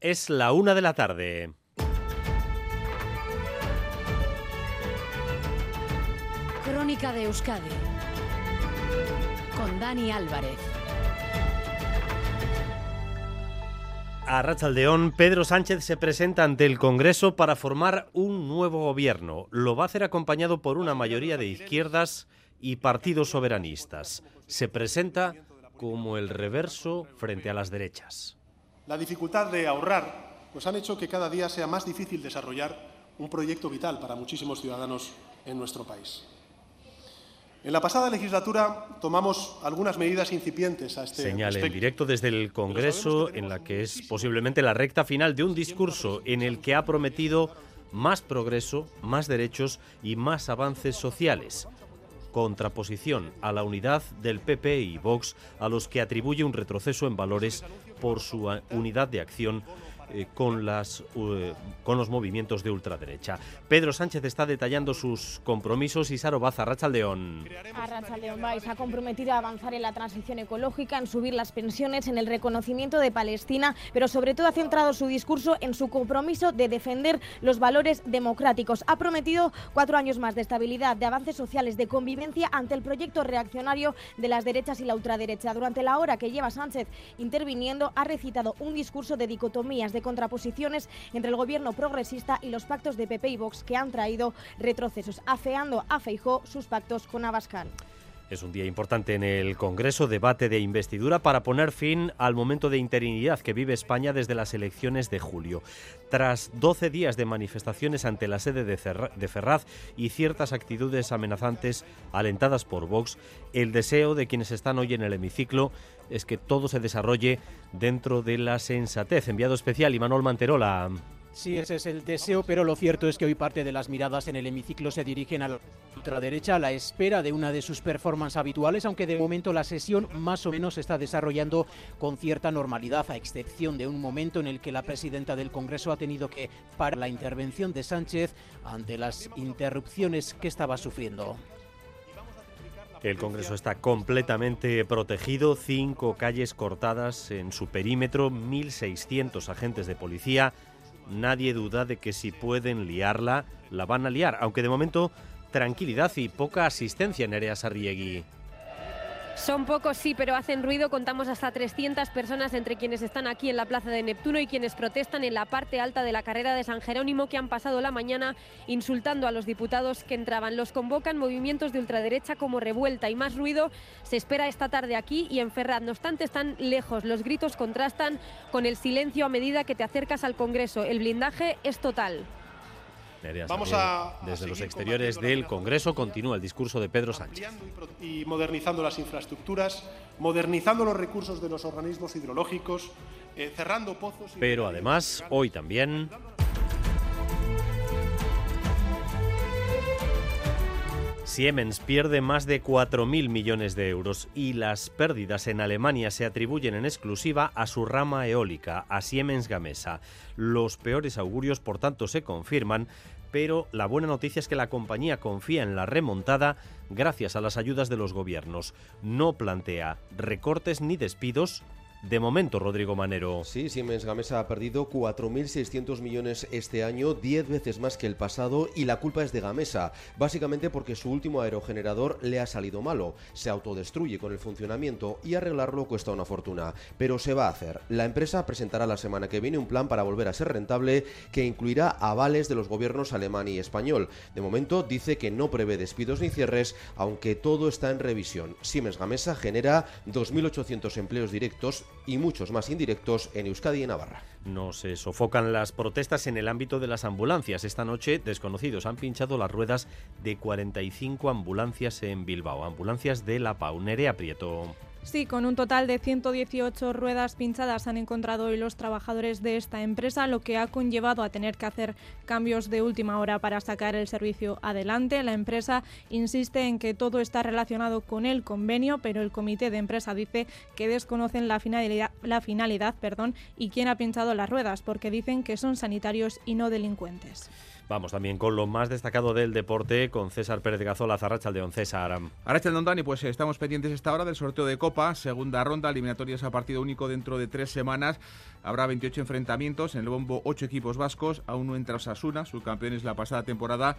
Es la una de la tarde. Crónica de Euskadi con Dani Álvarez. A Rachaldeón, Pedro Sánchez se presenta ante el Congreso para formar un nuevo gobierno. Lo va a hacer acompañado por una mayoría de izquierdas y partidos soberanistas. Se presenta como el reverso frente a las derechas. La dificultad de ahorrar pues han hecho que cada día sea más difícil desarrollar un proyecto vital para muchísimos ciudadanos en nuestro país. En la pasada legislatura tomamos algunas medidas incipientes a este Señala en directo desde el Congreso, en la que es posiblemente la recta final de un discurso en el que ha prometido más progreso, más derechos y más avances sociales. Contraposición a la unidad del PP y Vox, a los que atribuye un retroceso en valores por su unidad de acción eh, con, las, eh, con los movimientos de ultraderecha. Pedro Sánchez está detallando sus compromisos y Saro Baza, Rachaldeón. Arracha León Valls ha comprometido a avanzar en la transición ecológica, en subir las pensiones, en el reconocimiento de Palestina, pero sobre todo ha centrado su discurso en su compromiso de defender los valores democráticos. Ha prometido cuatro años más de estabilidad, de avances sociales, de convivencia ante el proyecto reaccionario de las derechas y la ultraderecha. Durante la hora que lleva Sánchez interviniendo, ha recitado un discurso de dicotomías, de contraposiciones entre el gobierno progresista y los pactos de PP y Vox que han traído retrocesos, afeando a Feijó sus pactos con Abascal. Es un día importante en el Congreso, debate de investidura para poner fin al momento de interinidad que vive España desde las elecciones de julio. Tras 12 días de manifestaciones ante la sede de, Ferraz y ciertas actitudes amenazantes alentadas por Vox, el deseo de quienes están hoy en el hemiciclo es que todo se desarrolle dentro de la sensatez. Enviado especial Imanol Manterola. Sí, ese es el deseo, pero lo cierto es que hoy parte de las miradas en el hemiciclo se dirigen a la ultraderecha a la espera de una de sus performances habituales, aunque de momento la sesión más o menos está desarrollando con cierta normalidad, a excepción de un momento en el que la presidenta del Congreso ha tenido que parar la intervención de Sánchez ante las interrupciones que estaba sufriendo. El Congreso está completamente protegido, cinco calles cortadas en su perímetro, 1.600 agentes de policía. Nadie duda de que si pueden liarla, la van a liar, aunque de momento tranquilidad y poca asistencia en Nerea Sarriegui. Son pocos, sí, pero hacen ruido. Contamos hasta 300 personas entre quienes están aquí en la Plaza de Neptuno y quienes protestan en la parte alta de la carrera de San Jerónimo que han pasado la mañana insultando a los diputados que entraban. Los convocan movimientos de ultraderecha como revuelta y más ruido se espera esta tarde aquí y en Ferraz. No obstante, están lejos. Los gritos contrastan con el silencio a medida que te acercas al Congreso. El blindaje es total. Nerea Vamos a- a Desde los exteriores del Congreso continúa el discurso de Pedro Sánchez. y modernizando las infraestructuras, modernizando los recursos de los organismos hidrológicos, eh, cerrando pozos. Pero además, hoy también Siemens pierde más de 4.000 millones de euros y las pérdidas en Alemania se atribuyen en exclusiva a su rama eólica, a Siemens Gamesa. Los peores augurios, por tanto, se confirman, pero la buena noticia es que la compañía confía en la remontada gracias a las ayudas de los gobiernos. No plantea recortes ni despidos. De momento, Rodrigo Manero. Sí, Siemens Gamesa ha perdido 4.600 millones este año, 10 veces más que el pasado, y la culpa es de Gamesa, básicamente porque su último aerogenerador le ha salido malo, se autodestruye con el funcionamiento y arreglarlo cuesta una fortuna, pero se va a hacer. La empresa presentará la semana que viene un plan para volver a ser rentable que incluirá avales de los gobiernos alemán y español. De momento dice que no prevé despidos ni cierres, aunque todo está en revisión. Siemens Gamesa genera 2.800 empleos directos y muchos más indirectos en Euskadi y Navarra. No se sofocan las protestas en el ámbito de las ambulancias. Esta noche, desconocidos han pinchado las ruedas de 45 ambulancias en Bilbao, ambulancias de la PAU. Nerea Prieto. Sí, con un total de 118 ruedas pinchadas han encontrado hoy los trabajadores de esta empresa, lo que ha conllevado a tener que hacer cambios de última hora para sacar el servicio adelante. La empresa insiste en que todo está relacionado con el convenio, pero el comité de empresa dice que desconocen la finalidad, la finalidad perdón, y quién ha pinchado las ruedas, porque dicen que son sanitarios y no delincuentes. Vamos también con lo más destacado del deporte con César Pérez Gazola, Zarracha de César. Arracha Dani, pues estamos pendientes esta hora del sorteo de Copa, segunda ronda, eliminatorias a partido único dentro de tres semanas. Habrá 28 enfrentamientos, en el bombo 8 equipos vascos, aún no entra Osasuna, subcampeones la pasada temporada,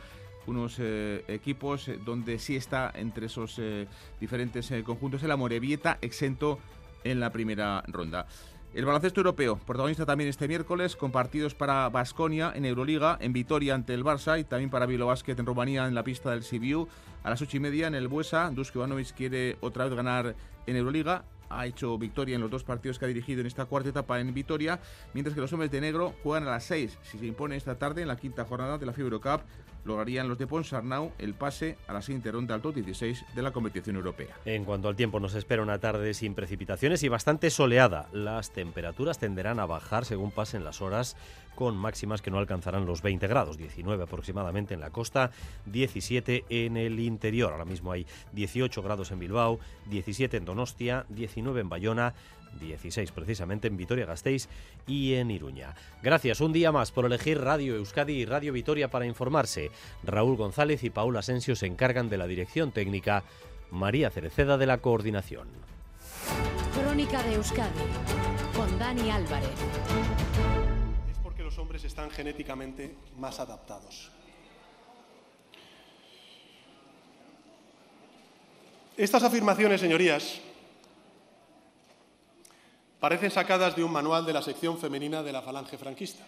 unos eh, equipos eh, donde sí está entre esos eh, diferentes conjuntos el Amorebieta exento en la primera ronda. El baloncesto europeo, protagonista también este miércoles, con partidos para Basconia en Euroliga, en Vitoria ante el Barça y también para Bilbao Basket en Rumanía en la pista del Sibiu. A las ocho y media en el Buesa, Dusko Ivanovic quiere otra vez ganar en Euroliga. Ha hecho victoria en los dos partidos que ha dirigido en esta cuarta etapa en Vitoria, mientras que los hombres de negro juegan a las seis, si se impone esta tarde en la quinta jornada de la FIBA Eurocup lograrían los de Ponsarnau el pase a la siguiente ronda al top 16 de la competición europea. En cuanto al tiempo, nos espera una tarde sin precipitaciones y bastante soleada. Las temperaturas tenderán a bajar según pasen las horas, con máximas que no alcanzarán los 20 grados, 19 aproximadamente en la costa, 17 en el interior. Ahora mismo hay 18 grados en Bilbao, 17 en Donostia, 19 en Bayona, 16 precisamente en Vitoria-Gasteiz y en Iruña. Gracias un día más por elegir Radio Euskadi y Radio Vitoria para informarse. Raúl González y Paula Asensio se encargan de la dirección técnica, María Cereceda de la coordinación. Crónica de Euskadi con Dani Álvarez. Es porque los hombres están genéticamente más adaptados. Estas afirmaciones, señorías, parecen sacadas de un manual de la sección femenina de la Falange franquista.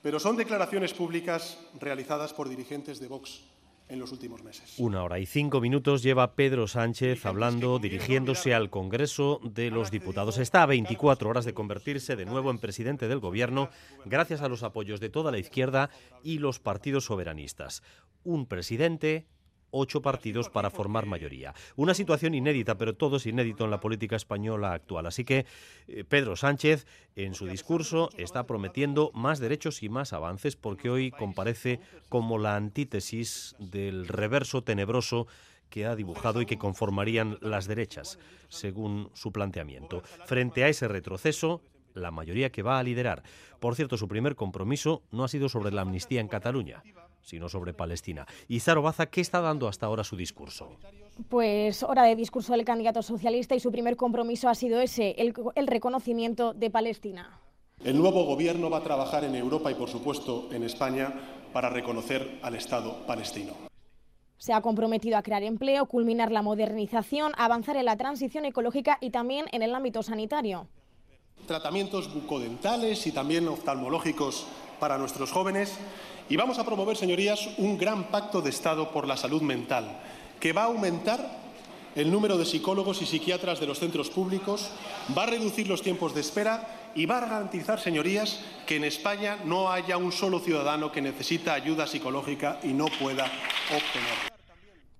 Pero son declaraciones públicas realizadas por dirigentes de Vox en los últimos meses. Una hora y cinco minutos lleva Pedro Sánchez hablando, dirigiéndose al Congreso de los Diputados. Está a 24 horas de convertirse de nuevo en presidente del Gobierno gracias a los apoyos de toda la izquierda y los partidos soberanistas. Un presidente ocho partidos para formar mayoría. Una situación inédita, pero todo es inédito en la política española actual. Así que eh, Pedro Sánchez, en su discurso, está prometiendo más derechos y más avances porque hoy comparece como la antítesis del reverso tenebroso que ha dibujado y que conformarían las derechas, según su planteamiento. Frente a ese retroceso, la mayoría que va a liderar. Por cierto, su primer compromiso no ha sido sobre la amnistía en Cataluña sino sobre Palestina. Y Zaro Baza, ¿qué está dando hasta ahora su discurso? Pues hora de discurso del candidato socialista y su primer compromiso ha sido ese, el, el reconocimiento de Palestina. El nuevo gobierno va a trabajar en Europa y, por supuesto, en España para reconocer al Estado palestino. Se ha comprometido a crear empleo, culminar la modernización, avanzar en la transición ecológica y también en el ámbito sanitario. Tratamientos bucodentales y también oftalmológicos para nuestros jóvenes y vamos a promover, señorías, un gran pacto de Estado por la salud mental, que va a aumentar el número de psicólogos y psiquiatras de los centros públicos, va a reducir los tiempos de espera y va a garantizar, señorías, que en España no haya un solo ciudadano que necesita ayuda psicológica y no pueda obtenerla.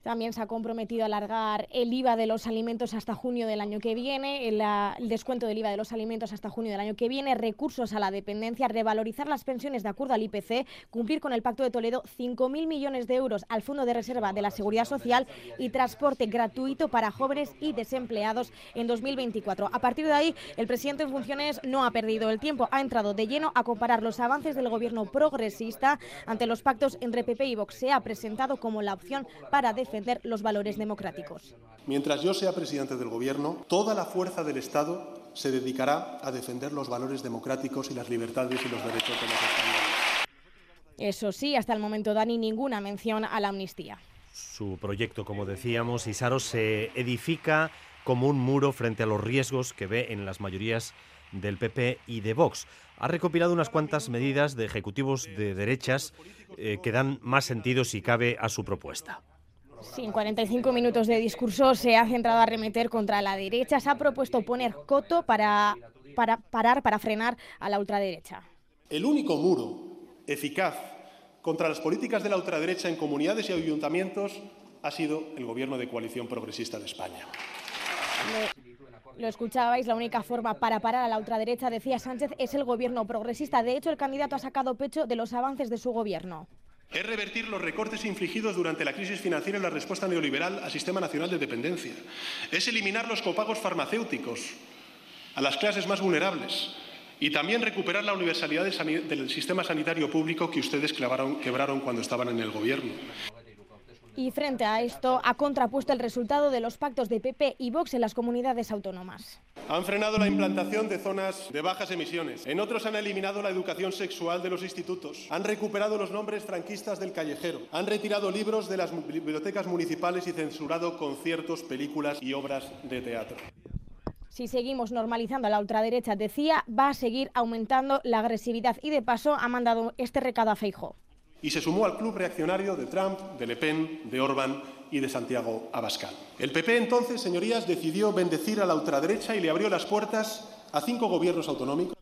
También se ha comprometido a alargar el IVA de los alimentos hasta junio del año que viene, el, descuento del IVA de los alimentos hasta junio del año que viene, recursos a la dependencia, revalorizar las pensiones de acuerdo al IPC, cumplir con el Pacto de Toledo, 5.000 millones de euros al Fondo de Reserva de la Seguridad Social y transporte gratuito para jóvenes y desempleados en 2024. A partir de ahí, el presidente en funciones no ha perdido el tiempo, ha entrado de lleno a comparar los avances del gobierno progresista ante los pactos entre PP y Vox. Se ha presentado como la opción para defender defender los valores democráticos. Mientras yo sea presidente del Gobierno, toda la fuerza del Estado se dedicará a defender los valores democráticos y las libertades y los derechos de los españoles. Eso sí, hasta el momento, Dani, ninguna mención a la amnistía. Su proyecto, como decíamos, Isaro, se edifica como un muro frente a los riesgos que ve en las mayorías del PP y de Vox. Ha recopilado unas cuantas medidas de ejecutivos de derechas eh, que dan más sentido, si cabe, a su propuesta. Sí, en 45 minutos de discurso se ha centrado a remeter contra la derecha. Se ha propuesto poner coto para, para parar, para frenar a la ultraderecha. El único muro eficaz contra las políticas de la ultraderecha en comunidades y ayuntamientos ha sido el Gobierno de coalición progresista de España. Lo, escuchabais, la única forma para parar a la ultraderecha, decía Sánchez, es el Gobierno progresista. De hecho, el candidato ha sacado pecho de los avances de su Gobierno. Es revertir los recortes infligidos durante la crisis financiera y la respuesta neoliberal al Sistema Nacional de Dependencia. Es eliminar los copagos farmacéuticos a las clases más vulnerables. y también recuperar la universalidad del, sistema sanitario público que ustedes quebraron cuando estaban en el Gobierno. Y frente a esto, ha contrapuesto el resultado de los pactos de PP y Vox en las comunidades autónomas. Han frenado la implantación de zonas de bajas emisiones. En otros han eliminado la educación sexual de los institutos. Han recuperado los nombres franquistas del callejero. Han retirado libros de las bibliotecas municipales y censurado conciertos, películas y obras de teatro. Si seguimos normalizando a la ultraderecha, decía, va a seguir aumentando la agresividad y de paso ha mandado este recado a Feijo y se sumó al club reaccionario de Trump, de Le Pen, de Orbán y de Santiago Abascal. El PP entonces, señorías, decidió bendecir a la ultraderecha y le abrió las puertas a cinco gobiernos autonómicos.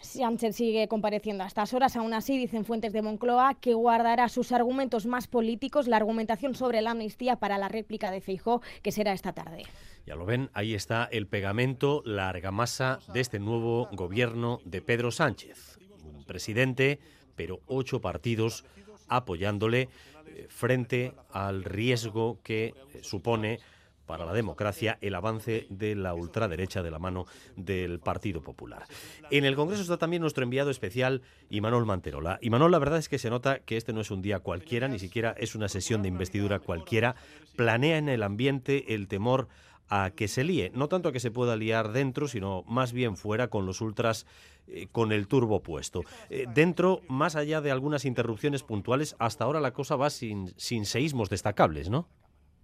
Sánchez sigue compareciendo a estas horas. Aún así, dicen fuentes de Moncloa que guardará sus argumentos más políticos, la argumentación sobre la amnistía para la réplica de Feijó, que será esta tarde. Ya lo ven, ahí está el pegamento, la argamasa de este nuevo gobierno de Pedro Sánchez. Un presidente pero ocho partidos apoyándole eh, frente al riesgo que eh, supone para la democracia el avance de la ultraderecha de la mano del Partido Popular. En el Congreso está también nuestro enviado especial, Imanol Manterola. Imanol, la verdad es que se nota que este no es un día cualquiera, ni siquiera es una sesión de investidura cualquiera. Planea en el ambiente el temor a que se líe, no tanto a que se pueda liar dentro, sino más bien fuera con los ultras eh, con el turbo puesto. Eh, dentro, más allá de algunas interrupciones puntuales, hasta ahora la cosa va sin, sin seísmos destacables, ¿no?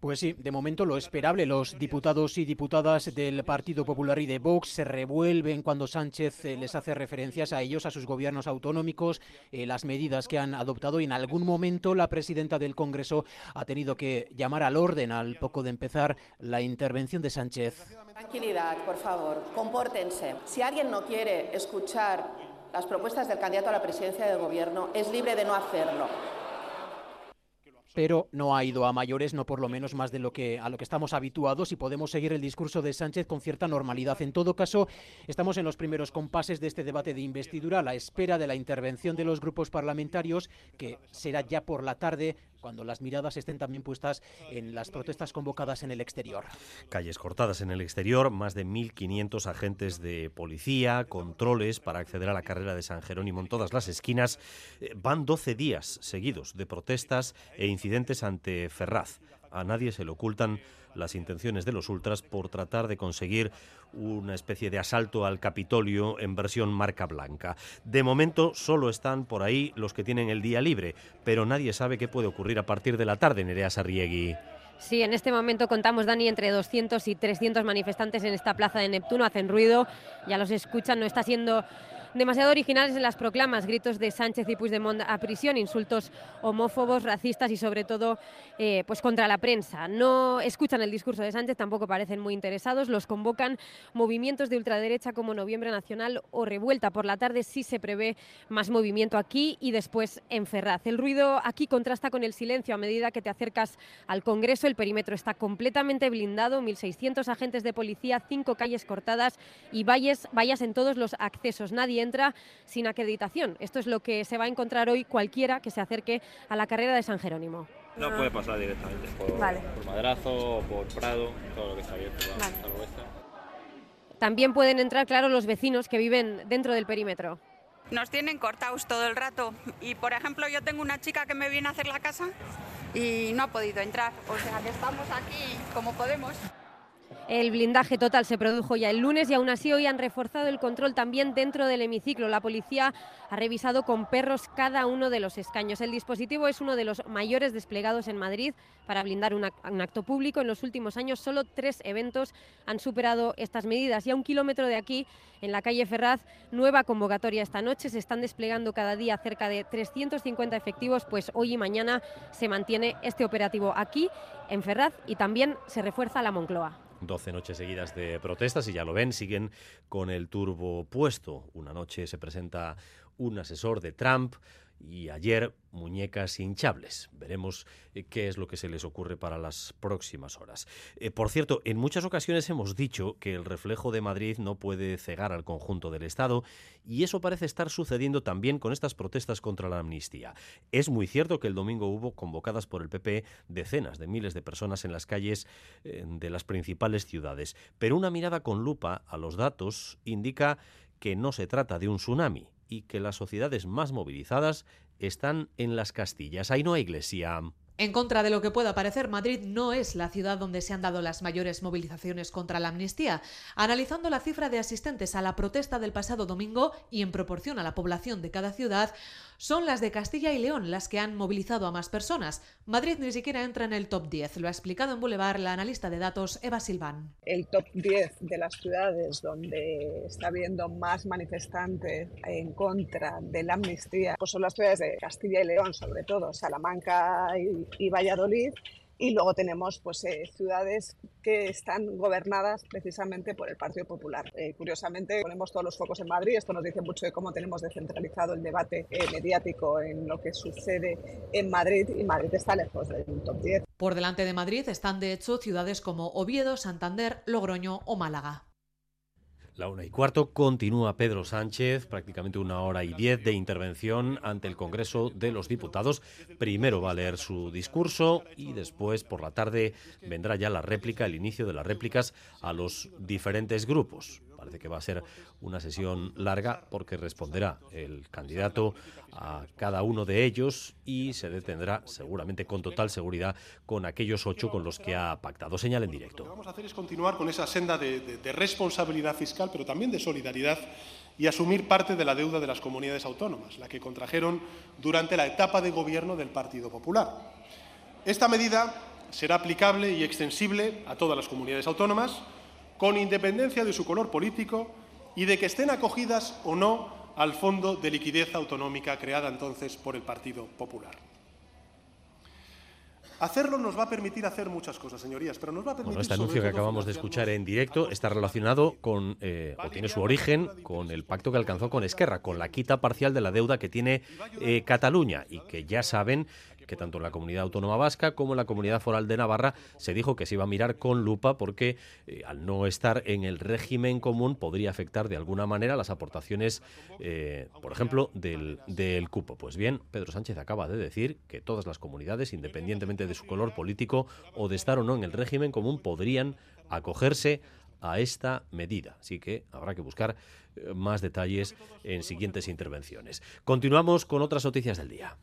Pues sí, de momento lo esperable. Los diputados y diputadas del Partido Popular y de Vox se revuelven cuando Sánchez eh, les hace referencias a ellos, a sus gobiernos autonómicos, eh, las medidas que han adoptado y en algún momento la presidenta del Congreso ha tenido que llamar al orden al poco de empezar la intervención de Sánchez. Tranquilidad, por favor, compórtense. Si alguien no quiere escuchar las propuestas del candidato a la presidencia del Gobierno, es libre de no hacerlo pero no ha ido a mayores, no por lo menos más de lo que a lo que estamos habituados y podemos seguir el discurso de Sánchez con cierta normalidad. En todo caso, estamos en los primeros compases de este debate de investidura, a la espera de la intervención de los grupos parlamentarios, que será ya por la tarde cuando las miradas estén también puestas en las protestas convocadas en el exterior. Calles cortadas en el exterior, más de 1.500 agentes de policía, controles para acceder a la carrera de San Jerónimo en todas las esquinas. Eh, van 12 días seguidos de protestas e incidentes ante Ferraz. A nadie se le ocultan las intenciones de los ultras por tratar de conseguir una especie de asalto al Capitolio en versión marca blanca. De momento solo están por ahí los que tienen el día libre, pero nadie sabe qué puede ocurrir a partir de la tarde, Nerea Sarriegui. Sí, en este momento contamos, Dani, entre 200 y 300 manifestantes en esta plaza de Neptuno. Hacen ruido, ya los escuchan, no está siendo demasiado originales en las proclamas, gritos de Sánchez y Puigdemont a prisión, insultos homófobos, racistas y sobre todo eh, pues contra la prensa. No escuchan el discurso de Sánchez, tampoco parecen muy interesados, los convocan movimientos de ultraderecha como Noviembre Nacional o Revuelta. Por la tarde sí se prevé más movimiento aquí y después en Ferraz. El ruido aquí contrasta con el silencio a medida que te acercas al Congreso. El perímetro está completamente blindado, 1.600 agentes de policía, cinco calles cortadas y vallas en todos los accesos. Nadie entra sin acreditación. Esto es lo que se va a encontrar hoy cualquiera que se acerque a la carrera de San Jerónimo. No puede pasar directamente por, Madrazo o por Prado, todo lo que está abierto. También pueden entrar, claro, los vecinos que viven dentro del perímetro. Nos tienen cortados todo el rato y, por ejemplo, yo tengo una chica que me viene a hacer la casa y no ha podido entrar. O sea, que estamos aquí como podemos. El blindaje total se produjo ya el lunes y aún así hoy han reforzado el control también dentro del hemiciclo. La policía ha revisado con perros cada uno de los escaños. El dispositivo es uno de los mayores desplegados en Madrid para blindar un acto público. En los últimos años solo tres eventos han superado estas medidas y a un kilómetro de aquí, en la calle Ferraz, nueva convocatoria esta noche. Se están desplegando cada día cerca de 350 efectivos, pues hoy y mañana se mantiene este operativo aquí en Ferraz y también se refuerza la Moncloa. 12 noches seguidas de protestas y ya lo ven, siguen con el turbo puesto. Una noche se presenta un asesor de Trump y ayer muñecas hinchables. Veremos eh, qué es lo que se les ocurre para las próximas horas. Eh, por cierto, en muchas ocasiones hemos dicho que el reflejo de Madrid no puede cegar al conjunto del Estado y eso parece estar sucediendo también con estas protestas contra la amnistía. Es muy cierto que el domingo hubo convocadas por el PP decenas de miles de personas en las calles eh, de las principales ciudades, pero una mirada con lupa a los datos indica que no se trata de un tsunami y que las sociedades más movilizadas están en las Castillas. Ahí no hay iglesia. En contra de lo que pueda parecer, Madrid no es la ciudad donde se han dado las mayores movilizaciones contra la amnistía. Analizando la cifra de asistentes a la protesta del pasado domingo y en proporción a la población de cada ciudad, son las de Castilla y León las que han movilizado a más personas. Madrid ni siquiera entra en el top 10, lo ha explicado en Boulevard la analista de datos Eva Silván. El top 10 de las ciudades donde está habiendo más manifestantes en contra de la amnistía pues son las ciudades de Castilla y León, sobre todo Salamanca y y Valladolid. Y luego tenemos pues, eh, ciudades que están gobernadas precisamente por el Partido Popular. Eh, curiosamente, ponemos todos los focos en Madrid. Esto nos dice mucho de cómo tenemos descentralizado el debate eh, mediático en lo que sucede en Madrid y Madrid está lejos del top 10. Por delante de Madrid están, de hecho, ciudades como Oviedo, Santander, Logroño o Málaga. La una y cuarto continúa Pedro Sánchez, prácticamente una hora y diez de intervención ante el Congreso de los Diputados. Primero va a leer su discurso y después por la tarde vendrá ya la réplica, el inicio de las réplicas a los diferentes grupos. Parece que va a ser una sesión larga porque responderá el candidato a cada uno de ellos y se detendrá seguramente con total seguridad con aquellos ocho con los que ha pactado. Señal en directo. Lo que vamos a hacer es continuar con esa senda de, de, de responsabilidad fiscal, pero también de solidaridad y asumir parte de la deuda de las comunidades autónomas, la que contrajeron durante la etapa de gobierno del Partido Popular. Esta medida será aplicable y extensible a todas las comunidades autónomas con independencia de su color político y de que estén acogidas o no al Fondo de Liquidez Autonómica creada entonces por el Partido Popular. Hacerlo nos va a permitir hacer muchas cosas, señorías, pero nos va a permitir. Bueno, este anuncio que acabamos de escuchar en directo está relacionado con, eh, o tiene su origen con el pacto que alcanzó con Esquerra, con la quita parcial de la deuda que tiene eh, Cataluña y que ya saben que tanto la comunidad autónoma vasca como la comunidad foral de Navarra se dijo que se iba a mirar con lupa porque eh, al no estar en el régimen común podría afectar de alguna manera las aportaciones, eh, por ejemplo, del, del, cupo. Pues bien, Pedro Sánchez acaba de decir que todas las comunidades, independientemente de su color político o de estar o no en el régimen común, podrían acogerse a esta medida. Así que habrá que buscar eh, más detalles en siguientes intervenciones. Continuamos con otras noticias del día.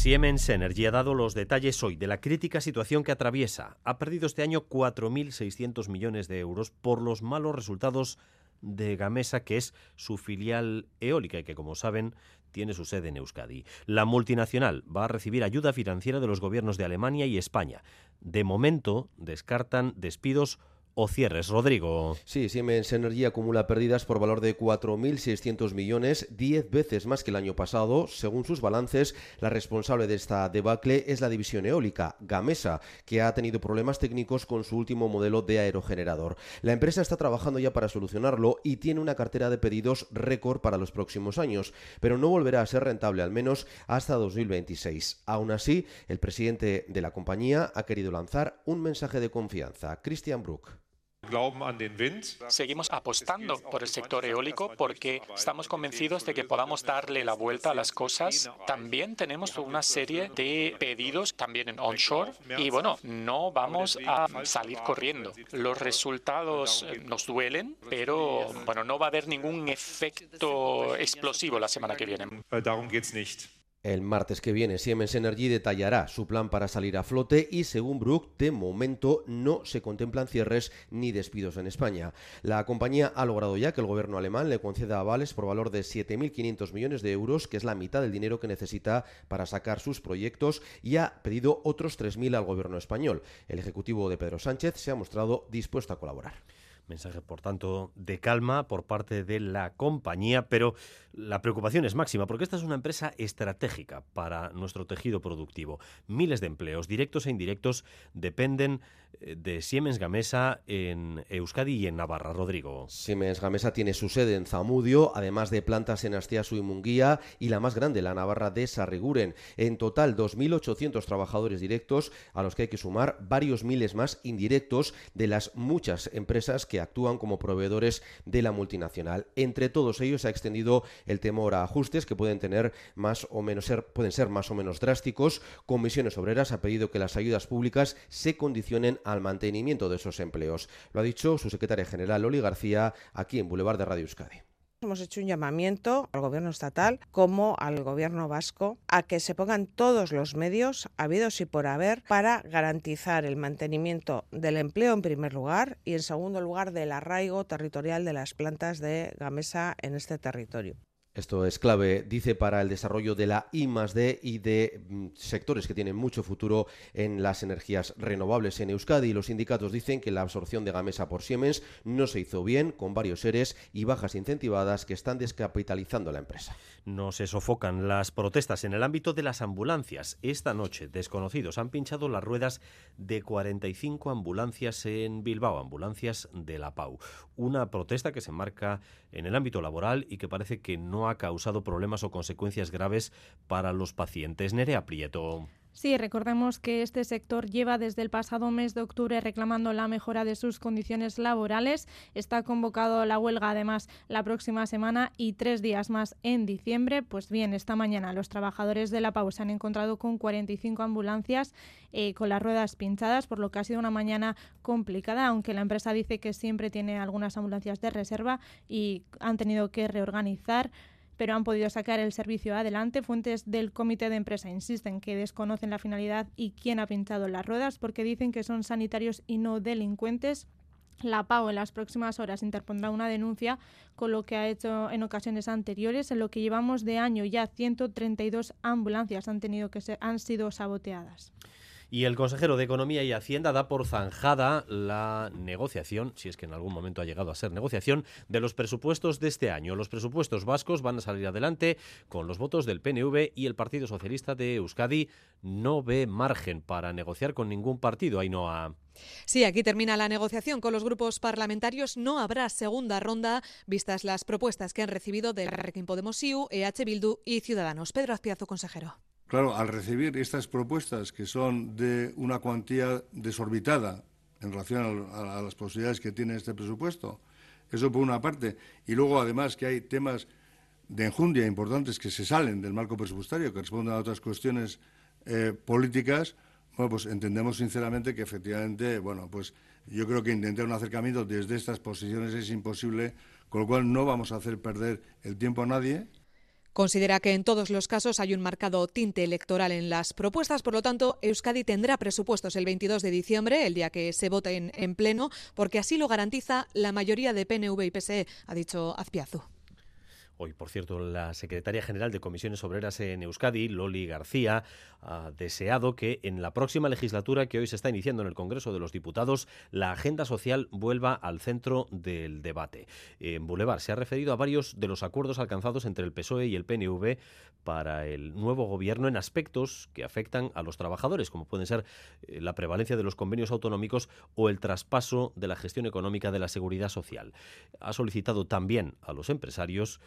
Siemens Energy ha dado los detalles hoy de la crítica situación que atraviesa. Ha perdido este año 4.600 millones de euros por los malos resultados de Gamesa, que es su filial eólica y que, como saben, tiene su sede en Euskadi. La multinacional va a recibir ayuda financiera de los gobiernos de Alemania y España. De momento, descartan despidos o cierres. Rodrigo. Sí, Siemens Energy acumula pérdidas por valor de 4.600 millones, 10 veces más que el año pasado. Según sus balances, la responsable de esta debacle es la división eólica, Gamesa, que ha tenido problemas técnicos con su último modelo de aerogenerador. La empresa está trabajando ya para solucionarlo y tiene una cartera de pedidos récord para los próximos años, pero no volverá a ser rentable al menos hasta 2026. Aún así, el presidente de la compañía ha querido lanzar un mensaje de confianza. Christian Bruck. Seguimos apostando por el sector eólico porque estamos convencidos de que podamos darle la vuelta a las cosas. También tenemos una serie de pedidos también en onshore y bueno, no vamos a salir corriendo. Los resultados nos duelen, pero bueno, no va a haber ningún efecto explosivo la semana que viene. El martes que viene, Siemens Energy detallará su plan para salir a flote y, según Brook, de momento no se contemplan cierres ni despidos en España. La compañía ha logrado ya que el gobierno alemán le conceda avales por valor de 7.500 millones de euros, que es la mitad del dinero que necesita para sacar sus proyectos, y ha pedido otros 3.000 al gobierno español. El ejecutivo de Pedro Sánchez se ha mostrado dispuesto a colaborar. Mensaje, por tanto, de calma por parte de la compañía, pero la preocupación es máxima porque esta es una empresa estratégica para nuestro tejido productivo. Miles de empleos, directos e indirectos, dependen eh, de Siemens Gamesa en Euskadi y en Navarra. Rodrigo. Siemens Gamesa tiene su sede en Zamudio, además de plantas en Astiasu y Munguía y la más grande, la Navarra de Sarriguren. En total, 2.800 trabajadores directos, a los que hay que sumar varios miles más indirectos de las muchas empresas que actúan como proveedores de la multinacional. Entre todos ellos se ha extendido el temor a ajustes que pueden tener más o menos ser, pueden ser más o menos drásticos. Comisiones Obreras ha pedido que las ayudas públicas se condicionen al mantenimiento de esos empleos. Lo ha dicho su secretaria general Loli García aquí en Boulevard de Radio Euskadi. Hemos hecho un llamamiento al gobierno estatal como al gobierno vasco a que se pongan todos los medios habidos y por haber para garantizar el mantenimiento del empleo en primer lugar y en segundo lugar del arraigo territorial de las plantas de Gamesa en este territorio. Esto es clave, dice, para el desarrollo de la I D y de mm, sectores que tienen mucho futuro en las energías renovables en Euskadi. Los sindicatos dicen que la absorción de Gamesa por Siemens no se hizo bien, con varios seres y bajas incentivadas que están descapitalizando la empresa. No se sofocan las protestas en el ámbito de las ambulancias. Esta noche, desconocidos han pinchado las ruedas de 45 ambulancias en Bilbao, ambulancias de la PAU. Una protesta que se marca en el ámbito laboral y que parece que no ha causado problemas o consecuencias graves para los pacientes. Nerea Prieto. Sí, recordemos que este sector lleva desde el pasado mes de octubre reclamando la mejora de sus condiciones laborales. Está convocado la huelga además la próxima semana y tres días más en diciembre. Pues bien, esta mañana los trabajadores de la PAU se han encontrado con 45 ambulancias eh, con las ruedas pinchadas, por lo que ha sido una mañana complicada, aunque la empresa dice que siempre tiene algunas ambulancias de reserva y han tenido que reorganizar pero han podido sacar el servicio adelante. Fuentes del comité de empresa insisten que desconocen la finalidad y quién ha pinchado las ruedas porque dicen que son sanitarios y no delincuentes. La PAO en las próximas horas interpondrá una denuncia con lo que ha hecho en ocasiones anteriores. En lo que llevamos de año ya 132 ambulancias han tenido que han sido saboteadas. Y el consejero de Economía y Hacienda da por zanjada la negociación, si es que en algún momento ha llegado a ser negociación, de los presupuestos de este año. Los presupuestos vascos van a salir adelante con los votos del PNV y el Partido Socialista de Euskadi no ve margen para negociar con ningún partido. Ainhoa. Sí, aquí termina la negociación con los grupos parlamentarios. No habrá segunda ronda, vistas las propuestas que han recibido de Requiem Podemos IU, EH Bildu y Ciudadanos. Pedro Azpiazo, consejero. Claro, al recibir estas propuestas que son de una cuantía desorbitada en relación a, las posibilidades que tiene este presupuesto, eso por una parte, y luego además que hay temas de enjundia importantes que se salen del marco presupuestario, que responden a otras cuestiones eh, políticas, bueno, pues entendemos sinceramente que efectivamente, bueno, pues yo creo que intentar un acercamiento desde estas posiciones es imposible, con lo cual no vamos a hacer perder el tiempo a nadie Considera que en todos los casos hay un marcado tinte electoral en las propuestas, por lo tanto, Euskadi tendrá presupuestos el 22 de diciembre, el día que se vote en, pleno, porque así lo garantiza la mayoría de PNV y PSE, ha dicho Azpiazu. Hoy, por cierto, la secretaria general de Comisiones Obreras en Euskadi, Loli García, ha deseado que en la próxima legislatura que hoy se está iniciando en el Congreso de los Diputados, la agenda social vuelva al centro del debate. En Boulevard se ha referido a varios de los acuerdos alcanzados entre el PSOE y el PNV para el nuevo gobierno en aspectos que afectan a los trabajadores, como pueden ser eh, la prevalencia de los convenios autonómicos o el traspaso de la gestión económica de la seguridad social. Ha solicitado también a los empresarios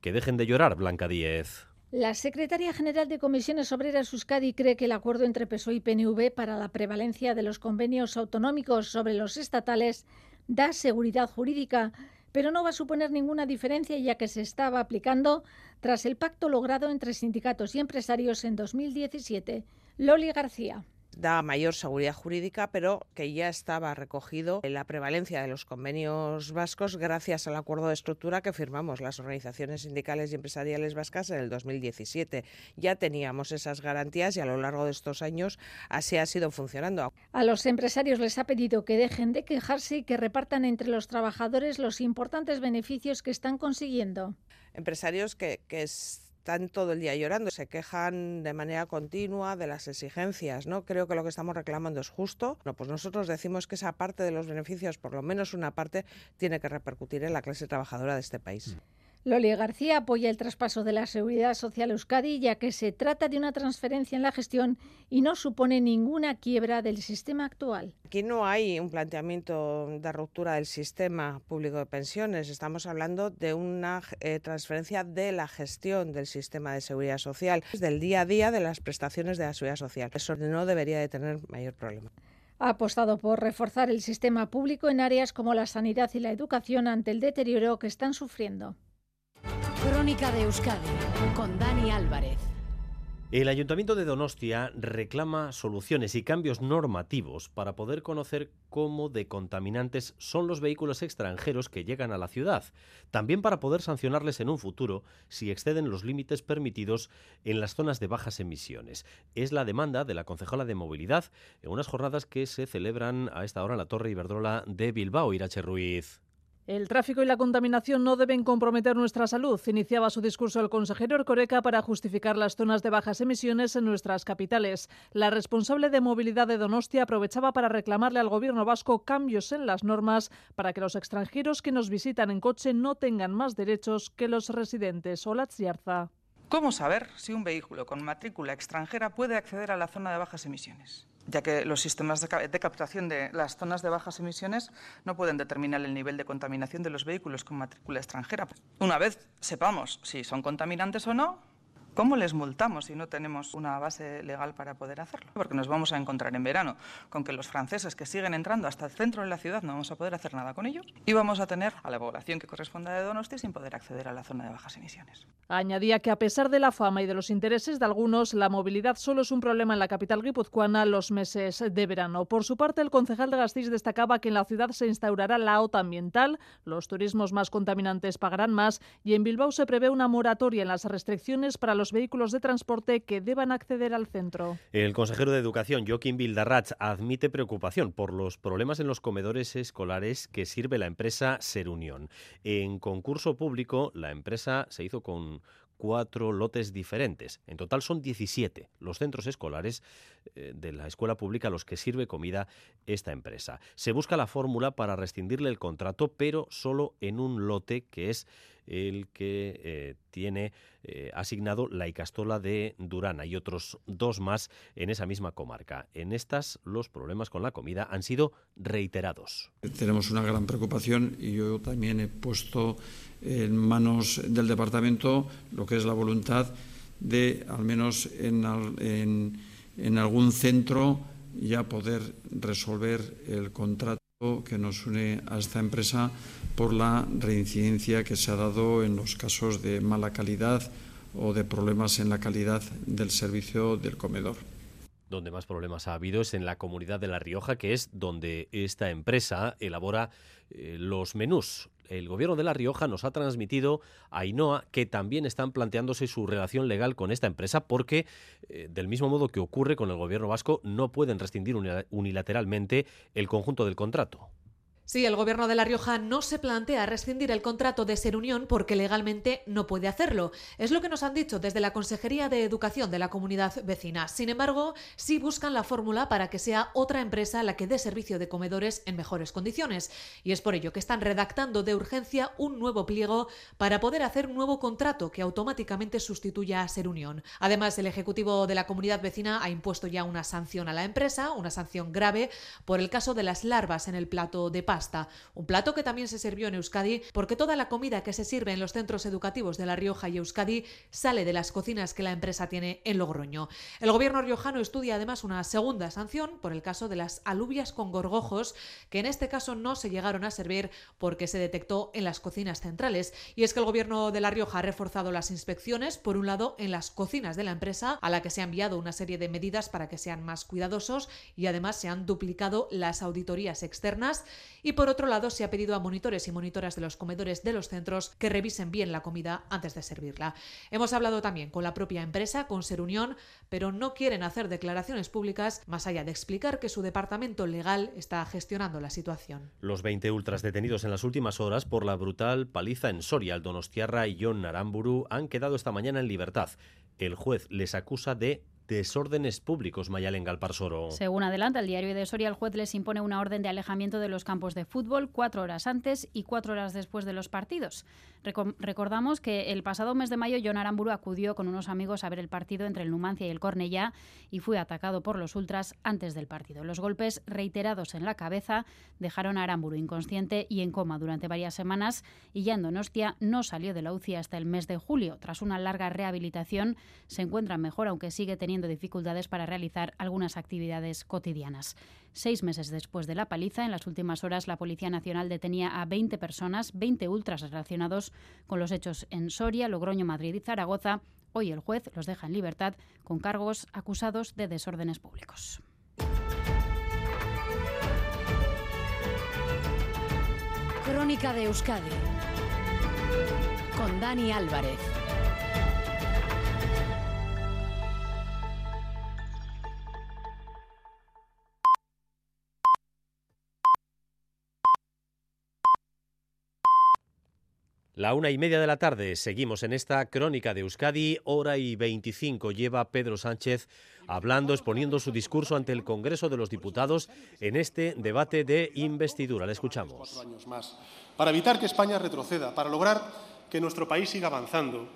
que dejen de llorar, Blanca Díez. La secretaria general de Comisiones Obreras Euskadi cree que el acuerdo entre PSOE y PNV para la prevalencia de los convenios autonómicos sobre los estatales da seguridad jurídica, pero no va a suponer ninguna diferencia ya que se estaba aplicando tras el pacto logrado entre sindicatos y empresarios en 2017. Loli García da mayor seguridad jurídica, pero que ya estaba recogido en la prevalencia de los convenios vascos gracias al acuerdo de estructura que firmamos las organizaciones sindicales y empresariales vascas en el 2017. Ya teníamos esas garantías y a lo largo de estos años así ha sido funcionando. A los empresarios les ha pedido que dejen de quejarse y que repartan entre los trabajadores los importantes beneficios que están consiguiendo. Empresarios que, que están todo el día llorando, se quejan de manera continua de las exigencias, ¿no? Creo que lo que estamos reclamando es justo. No, pues nosotros decimos que esa parte de los beneficios, por lo menos una parte, tiene que repercutir en la clase trabajadora de este país. Mm. Loli García apoya el traspaso de la Seguridad Social Euskadi, ya que se trata de una transferencia en la gestión y no supone ninguna quiebra del sistema actual. Aquí no hay un planteamiento de ruptura del sistema público de pensiones. Estamos hablando de una eh, transferencia de la gestión del sistema de seguridad social, del día a día de las prestaciones de la seguridad social. Eso no debería de tener mayor problema. Ha apostado por reforzar el sistema público en áreas como la sanidad y la educación ante el deterioro que están sufriendo. Crónica de Euskadi con Dani Álvarez. El Ayuntamiento de Donostia reclama soluciones y cambios normativos para poder conocer cómo de contaminantes son los vehículos extranjeros que llegan a la ciudad, también para poder sancionarles en un futuro si exceden los límites permitidos en las zonas de bajas emisiones. Es la demanda de la concejala de movilidad en unas jornadas que se celebran a esta hora en la Torre Iberdrola de Bilbao, Irache Ruiz. El tráfico y la contaminación no deben comprometer nuestra salud, iniciaba su discurso el consejero Ercoreca para justificar las zonas de bajas emisiones en nuestras capitales. La responsable de movilidad de Donostia aprovechaba para reclamarle al gobierno vasco cambios en las normas para que los extranjeros que nos visitan en coche no tengan más derechos que los residentes. Hola, Yarza. ¿Cómo saber si un vehículo con matrícula extranjera puede acceder a la zona de bajas emisiones? Ya que los sistemas de, captación de las zonas de bajas emisiones no pueden determinar el nivel de contaminación de los vehículos con matrícula extranjera. Una vez sepamos si son contaminantes o no, ¿Cómo les multamos si no tenemos una base legal para poder hacerlo? Porque nos vamos a encontrar en verano con que los franceses que siguen entrando hasta el centro de la ciudad no vamos a poder hacer nada con ellos y vamos a tener a la población que corresponda de Donosti sin poder acceder a la zona de bajas emisiones. Añadía que a pesar de la fama y de los intereses de algunos, la movilidad solo es un problema en la capital guipuzcoana los meses de verano. Por su parte, el concejal de Gasteiz destacaba que en la ciudad se instaurará la OTA ambiental, los turismos más contaminantes pagarán más y en Bilbao se prevé una moratoria en las restricciones para los vehículos de transporte que deban acceder al centro. El consejero de Educación, Joaquín Bildarratz, admite preocupación por los problemas en los comedores escolares que sirve la empresa Serunión. En concurso público, la empresa se hizo con cuatro lotes diferentes. En total son 17 los centros escolares eh, de la escuela pública a los que sirve comida esta empresa. Se busca la fórmula para rescindirle el contrato, pero solo en un lote que es el que eh, tiene eh, asignado la Icastola de Durana y otros dos más en esa misma comarca. En estas los problemas con la comida han sido reiterados. Tenemos una gran preocupación y yo también he puesto en manos del departamento lo que es la voluntad de, al menos en, en algún centro, ya poder resolver el contrato que nos une a esta empresa por la reincidencia que se ha dado en los casos de mala calidad o de problemas en la calidad del servicio del comedor. Donde más problemas ha habido es en la comunidad de La Rioja, que es donde esta empresa elabora eh, los menús. El gobierno de La Rioja nos ha transmitido a Ainhoa que también están planteándose su relación legal con esta empresa porque, eh, del mismo modo que ocurre con el gobierno vasco, no pueden rescindir unilateralmente el conjunto del contrato. Sí, el gobierno de La Rioja no se plantea rescindir el contrato de Ser Unión porque legalmente no puede hacerlo. Es lo que nos han dicho desde la Consejería de Educación de la comunidad vecina. Sin embargo, sí buscan la fórmula para que sea otra empresa la que dé servicio de comedores en mejores condiciones. Y es por ello que están redactando de urgencia un nuevo pliego para poder hacer un nuevo contrato que automáticamente sustituya a Ser Unión. Además, el Ejecutivo de la comunidad vecina ha impuesto ya una sanción a la empresa, una sanción grave, por el caso de las larvas en el plato de paz un plato que también se sirvió en Euskadi porque toda la comida que se sirve en los centros educativos de La Rioja y Euskadi sale de las cocinas que la empresa tiene en Logroño. El gobierno riojano estudia además una segunda sanción por el caso de las alubias con gorgojos, que en este caso no se llegaron a servir porque se detectó en las cocinas centrales. Y es que el gobierno de La Rioja ha reforzado las inspecciones, por un lado, en las cocinas de la empresa, a la que se ha enviado una serie de medidas para que sean más cuidadosos y además se han duplicado las auditorías externas por otro lado se ha pedido a monitores y monitoras de los comedores de los centros que revisen bien la comida antes de servirla. Hemos hablado también con la propia empresa, con Ser Unión, pero no quieren hacer declaraciones públicas más allá de explicar que su departamento legal está gestionando la situación. Los 20 ultras detenidos en las últimas horas por la brutal paliza en Soria, el Donostiarra y John Naramburu han quedado esta mañana en libertad. El juez les acusa de desórdenes públicos, Mayalen Galparsoro. Según adelanta el diario de Soria, el juez les impone una orden de alejamiento de los campos de fútbol cuatro horas antes y cuatro horas después de los partidos. Recordamos que el pasado mes de mayo John Aramburu acudió con unos amigos a ver el partido entre el Numancia y el Cornellá y fue atacado por los ultras antes del partido. Los golpes reiterados en la cabeza dejaron a Aramburu inconsciente y en coma durante varias semanas y ya en Donostia no salió de la UCI hasta el mes de julio. Tras una larga rehabilitación se encuentra mejor aunque sigue teniendo teniendo dificultades para realizar algunas actividades cotidianas. Seis meses después de la paliza, en las últimas horas la Policía Nacional detenía a 20 personas, 20 ultras relacionados con los hechos en Soria, Logroño, Madrid y Zaragoza. Hoy el juez los deja en libertad con cargos acusados de desórdenes públicos. Crónica de Euskadi con Dani Álvarez. La una y media de la tarde seguimos en esta crónica de Euskadi, hora y 25 lleva Pedro Sánchez hablando, exponiendo su discurso ante el Congreso de los Diputados en este debate de investidura. Le escuchamos. Para evitar que España retroceda, para lograr que nuestro país siga avanzando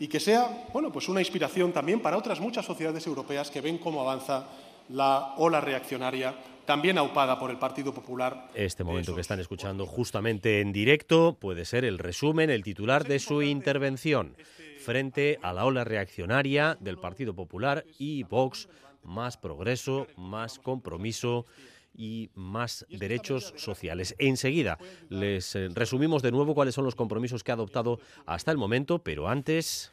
y que sea, bueno, pues una inspiración también para otras muchas sociedades europeas que ven cómo avanza la ola reaccionaria también aupada por el Partido Popular. Este momento que están escuchando justamente en directo puede ser el resumen, el titular de su intervención frente a la ola reaccionaria del Partido Popular y Vox, más progreso, más compromiso y más derechos sociales. Enseguida les eh, resumimos de nuevo cuáles son los compromisos que ha adoptado hasta el momento, pero antes...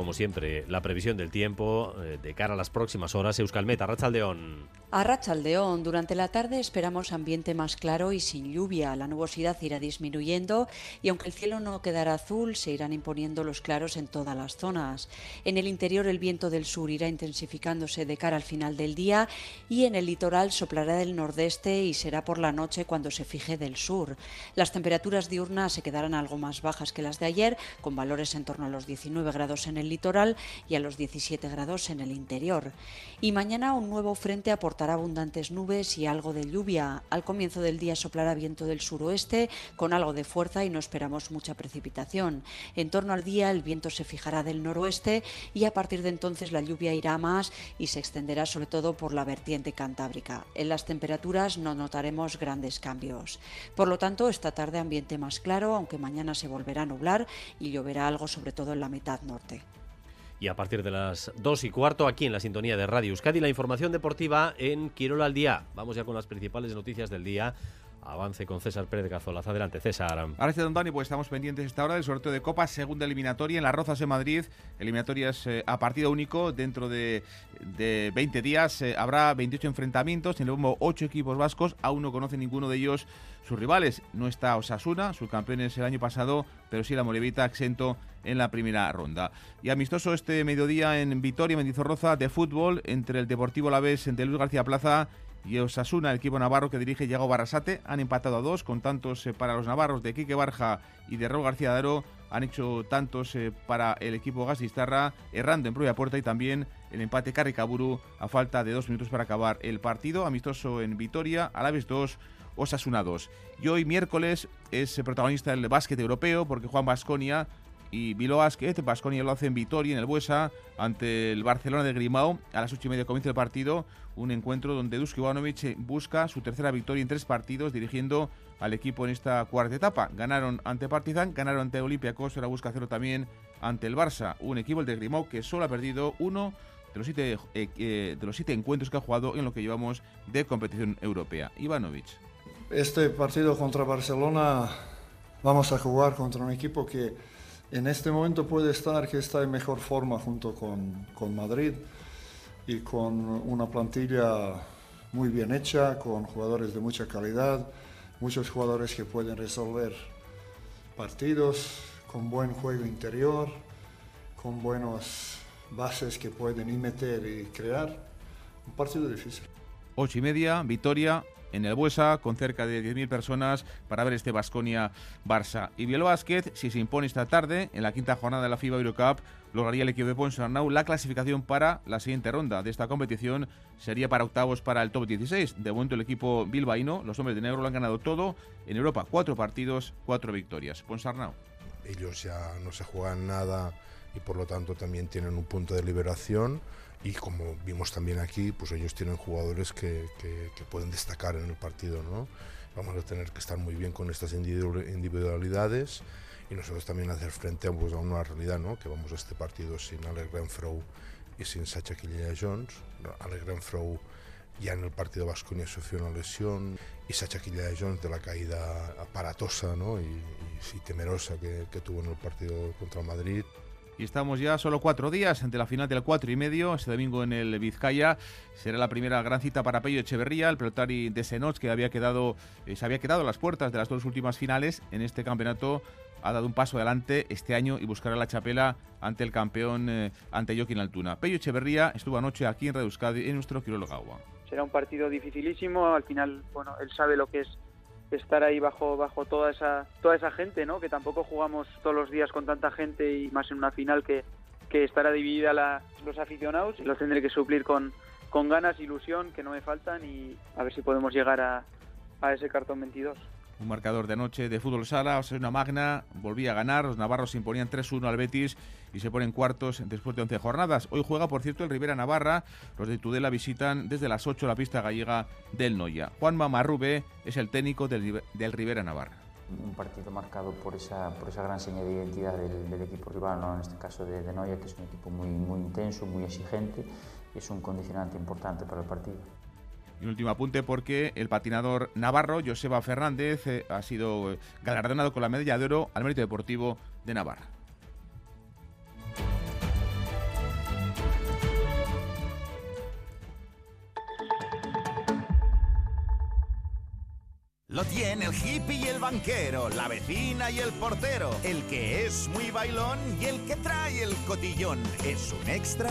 Como siempre, la previsión del tiempo eh, de cara a las próximas horas. Euskalmet, Arrachaldeón. A Rachaldeón, durante la tarde esperamos ambiente más claro y sin lluvia. La nubosidad irá disminuyendo y aunque el cielo no quedará azul, se irán imponiendo los claros en todas las zonas. En el interior el viento del sur irá intensificándose de cara al final del día y en el litoral soplará del nordeste y será por la noche cuando se fije del sur. Las temperaturas diurnas se quedarán algo más bajas que las de ayer, con valores en torno a los 19 grados en el litoral y a los 17 grados en el interior. Y mañana un nuevo frente aportará abundantes nubes y algo de lluvia. Al comienzo del día soplará viento del suroeste con algo de fuerza y no esperamos mucha precipitación. En torno al día el viento se fijará del noroeste y a partir de entonces la lluvia irá más y se extenderá sobre todo por la vertiente cantábrica. En las temperaturas no notaremos grandes cambios. Por lo tanto, esta tarde ambiente más claro, aunque mañana se volverá a nublar y lloverá algo sobre todo en la mitad norte. Y a partir de las 2 y cuarto, aquí en la sintonía de Radio Euskadi, la información deportiva en Quirola al día. Vamos ya con las principales noticias del día. Avance con César Pérez de Cazolas. Adelante, César. Gracias, don Dani. Pues estamos pendientes esta hora del sorteo de Copa, segunda eliminatoria en las Rozas de Madrid. Eliminatorias eh, a partido único. Dentro de, de 20 días eh, habrá 28 enfrentamientos. En el bombo 8 equipos vascos. Aún no conoce ninguno de ellos sus rivales. No está Osasuna, subcampeones el año pasado, pero sí la Morevita exento en la primera ronda. Y amistoso este mediodía en Vitoria, Mendizorroza, de fútbol entre el Deportivo Alavés, entre Luis García Plaza y Osasuna, el equipo navarro que dirige Yago Barrasate. Han empatado a dos con tantos eh, para los navarros de Quique Barja y de Raúl García Daro. Han hecho tantos eh, para el equipo Gasistarra, errando en propia puerta y también el empate Carricaburu a falta de dos minutos para acabar el partido. Amistoso en Vitoria, Alaves 2, Osasuna 2. Y hoy miércoles es el protagonista del básquet europeo porque Juan Basconia y Bilbao Basket, Basconia lo hace en Vitoria, en el Buesa, ante el Barcelona de Grimao. A las ocho y media comienza el partido, un encuentro donde Dusko Ivanovic busca su tercera victoria en tres partidos, dirigiendo al equipo en esta cuarta etapa. Ganaron ante Partizan, ganaron ante Olympiacos, ahora busca hacerlo también ante el Barça, un equipo el de Grimao que solo ha perdido uno de los siete, eh, eh, de los siete encuentros que ha jugado en lo que llevamos de competición europea. Ivanovic. Este partido contra Barcelona vamos a jugar contra un equipo que en este momento puede estar que está en mejor forma junto con, con Madrid y con una plantilla muy bien hecha, con jugadores de mucha calidad, muchos jugadores que pueden resolver partidos, con buen juego interior, con buenas bases que pueden meter y crear. Un partido difícil. Ocho y media, victoria en el Buesa, con cerca de 10.000 personas para ver este Basconia-Barça. Y Biel Basket, si se impone esta tarde, en la quinta jornada de la FIBA Eurocup, lograría el equipo de Ponsarnau la clasificación para la siguiente ronda de esta competición. Sería para octavos para el top 16. De momento el equipo bilbaíno, los hombres de negro lo han ganado todo. En Europa, cuatro partidos, cuatro victorias. Ponsarnau. Ellos ya no se juegan nada y por lo tanto también tienen un punto de liberación y como vimos también aquí, pues ellos tienen jugadores que, que, pueden destacar en el partido, ¿no? Vamos a tener que estar muy bien con estas individualidades y nosotros también hacer frente pues, a una realidad, ¿no? Que vamos a este partido sin Alex Renfro y sin Sacha Quillea Jones. Alex Renfro ya en el partido Vasconia sufrió una lesión y Sacha Quillea Jones de la caída aparatosa ¿no? y, y, temerosa que, que tuvo en el partido contra Madrid. Y estamos ya solo cuatro días ante la final del cuatro y medio. Este domingo en el Vizcaya será la primera gran cita para Pello Echeverría, el pelotari de Senoch, que había quedado, eh, se había quedado a las puertas de las dos últimas finales en este campeonato. Ha dado un paso adelante este año y buscará la chapela ante el campeón, eh, ante Joaquín Altuna. Pello Echeverría estuvo anoche aquí en Radio Euskadi en nuestro Quirólogo Agua. Será un partido dificilísimo. Al final, bueno, él sabe lo que es estar ahí bajo bajo toda esa toda esa gente no que tampoco jugamos todos los días con tanta gente y más en una final que, que estará dividida la, los aficionados. Y los tendré que suplir con con ganas ilusión que no me faltan y a ver si podemos llegar a, a ese cartón 22 un marcador de anoche de fútbol sala, una Magna volvía a ganar, los navarros se imponían 3-1 al Betis y se ponen cuartos después de 11 jornadas. Hoy juega, por cierto, el Rivera Navarra, los de Tudela visitan desde las 8 la pista gallega del Noya. Juan Mamarrube es el técnico del, Rivera Navarra un partido marcado por esa, por esa gran señal de identidad del, equipo rival, ¿no? en este caso de, de Noya, que es un equipo muy, muy intenso, muy exigente es un condicionante importante para el partido. Y un último apunte porque el patinador navarro, Joseba Fernández, eh, ha sido galardonado con la medalla de oro al mérito deportivo de Navarra. Lo tiene el hippie y el banquero, la vecina y el portero, el que es muy bailón y el que trae el cotillón. ¿Es un extra?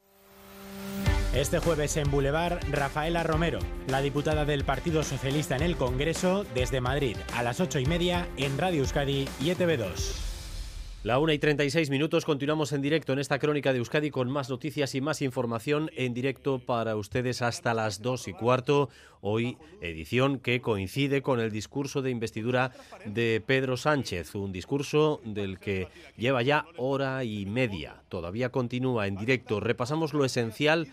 Este jueves en Boulevard, Rafaela Romero, la diputada del Partido Socialista en el Congreso, desde Madrid, a las ocho y media en Radio Euskadi y ETV2. La 1 y 36 minutos, continuamos en directo en esta crónica de Euskadi con más noticias y más información en directo para ustedes hasta las 2 y cuarto. Hoy, edición que coincide con el discurso de investidura de Pedro Sánchez, un discurso del que lleva ya hora y media. Todavía continúa en directo. Repasamos lo esencial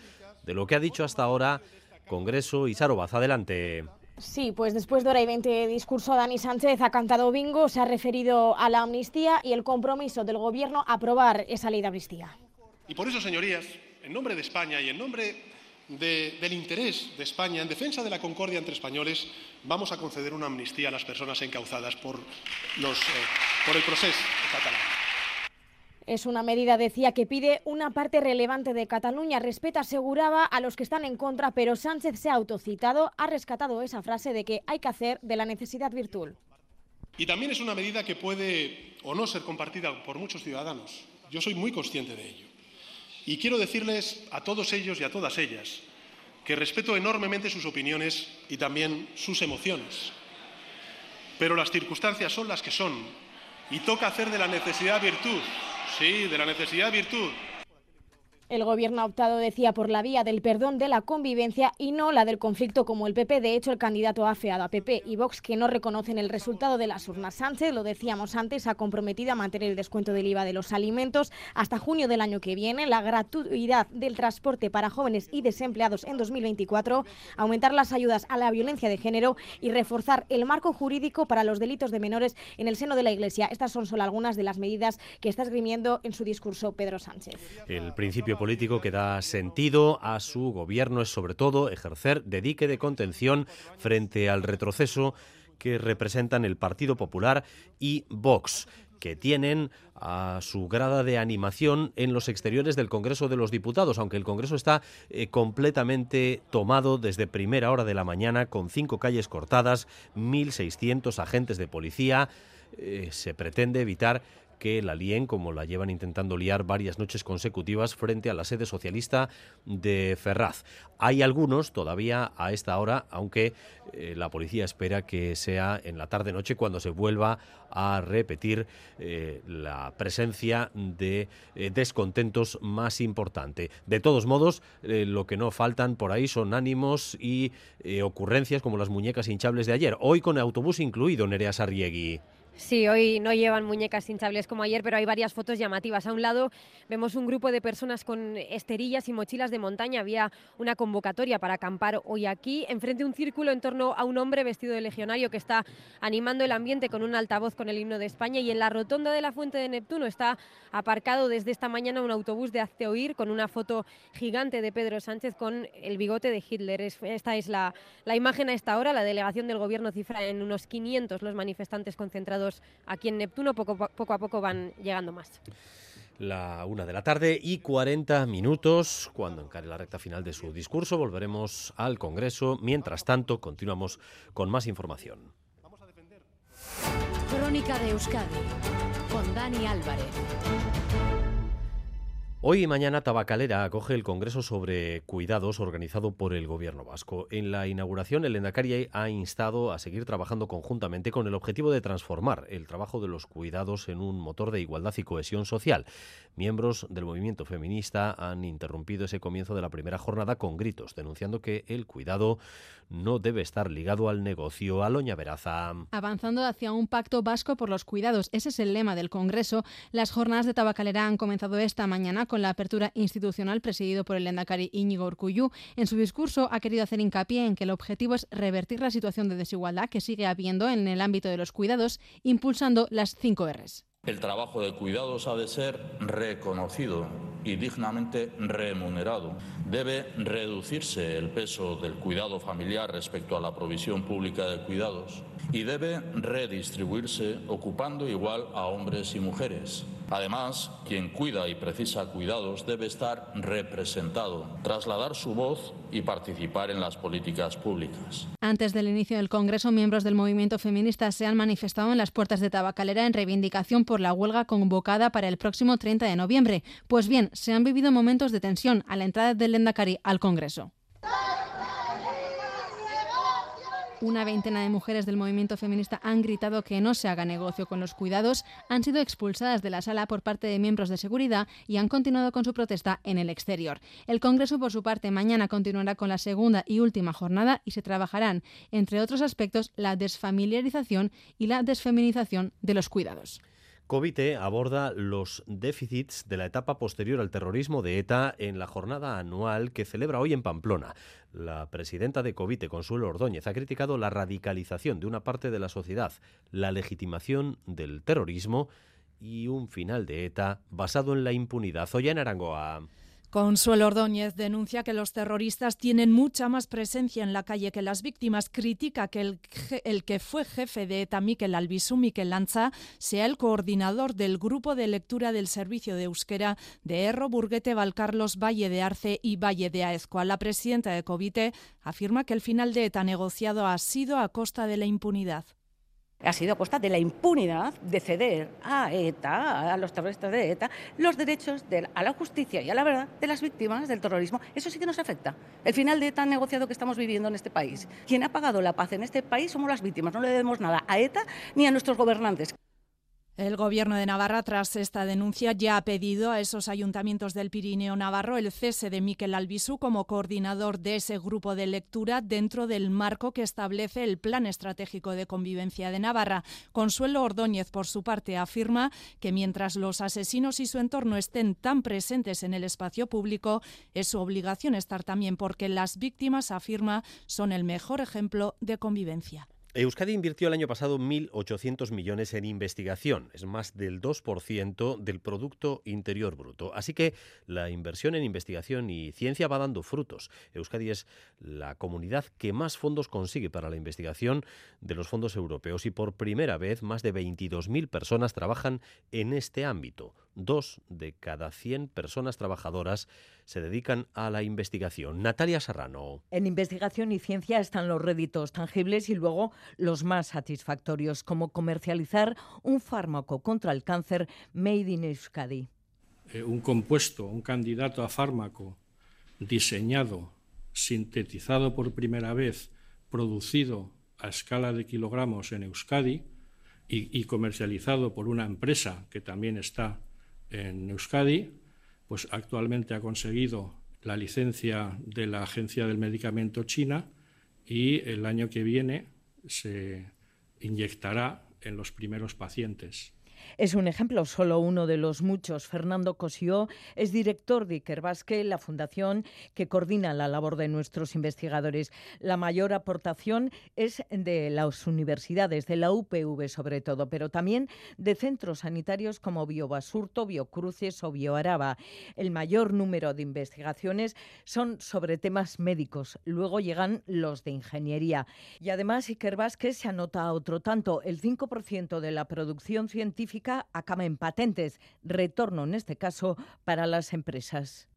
de lo que ha dicho hasta ahora Congreso y Sarobaz. Adelante. Sí, pues después de hora y veinte de discurso, Dani Sánchez ha cantado bingo, se ha referido a la amnistía y el compromiso del Gobierno a aprobar esa ley de amnistía. Y por eso, señorías, en nombre de España y en nombre del interés de España, en defensa de la concordia entre españoles, vamos a conceder una amnistía a las personas encauzadas por, los, eh, por el proceso catalán. Es una medida, decía, que pide una parte relevante de Cataluña. Respeta, aseguraba, a los que están en contra, pero Sánchez se ha autocitado, ha rescatado esa frase de que hay que hacer de la necesidad virtud. Y también es una medida que puede o no ser compartida por muchos ciudadanos. Yo soy muy consciente de ello. Y quiero decirles a todos ellos y a todas ellas que respeto enormemente sus opiniones y también sus emociones. Pero las circunstancias son las que son y toca hacer de la necesidad virtud. Sí, de la necesidad virtud. El Gobierno ha optado, decía, por la vía del perdón de la convivencia y no la del conflicto como el PP. De hecho, el candidato ha afeado a PP y Vox que no reconocen el resultado de las urnas. Sánchez, lo decíamos antes, ha comprometido a mantener el descuento del IVA de los alimentos hasta junio del año que viene, la gratuidad del transporte para jóvenes y desempleados en 2024, aumentar las ayudas a la violencia de género y reforzar el marco jurídico para los delitos de menores en el seno de la Iglesia. Estas son solo algunas de las medidas que está esgrimiendo en su discurso Pedro Sánchez. El principio político que da sentido a su gobierno es sobre todo ejercer de dique de contención frente al retroceso que representan el Partido Popular y Vox que tienen a su grada de animación en los exteriores del Congreso de los Diputados, aunque el Congreso está eh, completamente tomado desde primera hora de la mañana, con cinco calles cortadas, 1.600 agentes de policía. Eh, se pretende evitar que la líen como la llevan intentando liar varias noches consecutivas frente a la sede socialista de Ferraz. Hay algunos todavía a esta hora, aunque eh, la policía espera que sea en la tarde-noche cuando se vuelva a repetir eh, la presencia de eh, descontentos más importante. De todos modos, lo que no faltan por ahí son ánimos y ocurrencias como las muñecas hinchables de ayer, hoy con autobús incluido, Nerea Sarriegui. Sí, hoy no llevan muñecas hinchables como ayer, pero hay varias fotos llamativas. A un lado vemos un grupo de personas con esterillas y mochilas de montaña. Había una convocatoria para acampar hoy aquí. Enfrente un círculo en torno a un hombre vestido de legionario que está animando el ambiente con un altavoz con el himno de España. Y en la rotonda de la Fuente de Neptuno está aparcado desde esta mañana un autobús de Hazte Oír con una foto gigante de Pedro Sánchez con el bigote de Hitler. Esta es la, la imagen a esta hora. La delegación del gobierno cifra en unos 500 los manifestantes concentrados aquí en Neptuno, poco, poco a poco van llegando más la una de la tarde y 40 minutos. Cuando encare la recta final de su discurso, volveremos al Congreso. Mientras tanto, continuamos con más información. Crónica de Euskadi con Dani Álvarez. Hoy y mañana Tabacalera acoge el Congreso sobre Cuidados organizado por el Gobierno vasco. En la inauguración, el Endacari ha instado a seguir trabajando conjuntamente con el objetivo de transformar el trabajo de los cuidados en un motor de igualdad y cohesión social. Miembros del movimiento feminista han interrumpido ese comienzo de la primera jornada con gritos, denunciando que el cuidado no debe estar ligado al negocio. Aloña Veraza. Avanzando hacia un pacto vasco por los cuidados. Ese es el lema del Congreso. Las jornadas de Tabacalera han comenzado esta mañana con la apertura institucional presidido por el Endacari Íñigo Urcuyu. En su discurso ha querido hacer hincapié en que el objetivo es revertir la situación de desigualdad que sigue habiendo en el ámbito de los cuidados, impulsando las cinco Rs. El trabajo de cuidados ha de ser reconocido y dignamente remunerado. Debe reducirse el peso del cuidado familiar respecto a la provisión pública de cuidados y debe redistribuirse ocupando igual a hombres y mujeres. Además, quien cuida y precisa cuidados debe estar representado, trasladar su voz y participar en las políticas públicas. Antes del inicio del Congreso, miembros del movimiento feminista se han manifestado en las puertas de Tabacalera en reivindicación por la huelga convocada para el próximo 30 de noviembre. Pues bien, se han vivido momentos de tensión a la entrada del Lendakari al Congreso. Una veintena de mujeres del movimiento feminista han gritado que no se haga negocio con los cuidados, han sido expulsadas de la sala por parte de miembros de seguridad y han continuado con su protesta en el exterior. El Congreso, por su parte, mañana continuará con la segunda y última jornada y se trabajarán, entre otros aspectos, la desfamiliarización y la desfeminización de los cuidados. Covite aborda los déficits de la etapa posterior al terrorismo de ETA en la jornada anual que celebra hoy en Pamplona. La presidenta de Covite, Consuelo Ordóñez, ha criticado la radicalización de una parte de la sociedad, la legitimación del terrorismo y un final de ETA basado en la impunidad. Hoy en Arangoa. Consuelo Ordóñez denuncia que los terroristas tienen mucha más presencia en la calle que las víctimas. Critica que el, que fue jefe de ETA, Miquel Albisu, Miquel Lanza, sea el coordinador del grupo de lectura del servicio de euskera de Erro, Burguete, Valcarlos, Valle de Arce y Valle de Aezcoa. La presidenta de Covite afirma que el final de ETA negociado ha sido a costa de la impunidad ha sido a costa de la impunidad de ceder a ETA, a los terroristas de ETA, los derechos a la justicia y a la verdad de las víctimas del terrorismo. Eso sí que nos afecta. El final de ETA negociado que estamos viviendo en este país. Quien ha pagado la paz en este país somos las víctimas. No le debemos nada a ETA ni a nuestros gobernantes. El Gobierno de Navarra, tras esta denuncia, ya ha pedido a esos ayuntamientos del Pirineo Navarro el cese de Miquel Albisu como coordinador de ese grupo de lectura dentro del marco que establece el Plan Estratégico de Convivencia de Navarra. Consuelo Ordóñez, por su parte, afirma que mientras los asesinos y su entorno estén tan presentes en el espacio público, es su obligación estar también porque las víctimas, afirma, son el mejor ejemplo de convivencia. Euskadi invirtió el año pasado 1.800 millones en investigación, es más del 2% del Producto Interior Bruto. Así que la inversión en investigación y ciencia va dando frutos. Euskadi es la comunidad que más fondos consigue para la investigación de los fondos europeos y por primera vez más de 22.000 personas trabajan en este ámbito. Dos de cada 100 personas trabajadoras se dedican a la investigación. Natalia Serrano. En investigación y ciencia están los réditos tangibles y luego los más satisfactorios, como comercializar un fármaco contra el cáncer made in Euskadi. Eh, un compuesto, un candidato a fármaco diseñado, sintetizado por primera vez, producido a escala de kilogramos en Euskadi y, comercializado por una empresa que también está en Euskadi, pues actualmente ha conseguido la licencia de la Agencia del Medicamento China y el año que viene se inyectará en los primeros pacientes. Es un ejemplo, solo uno de los muchos. Fernando Cosió es director de Ikerbasque, la fundación que coordina la labor de nuestros investigadores. La mayor aportación es de las universidades, de la UPV sobre todo, pero también de centros sanitarios como Biobasurto, Biocruces o Bioaraba. El mayor número de investigaciones son sobre temas médicos. Luego llegan los de ingeniería. Y además Ikerbasque se anota otro tanto. El 5% de la producción científica acaba en patentes, retorno en este caso para las empresas.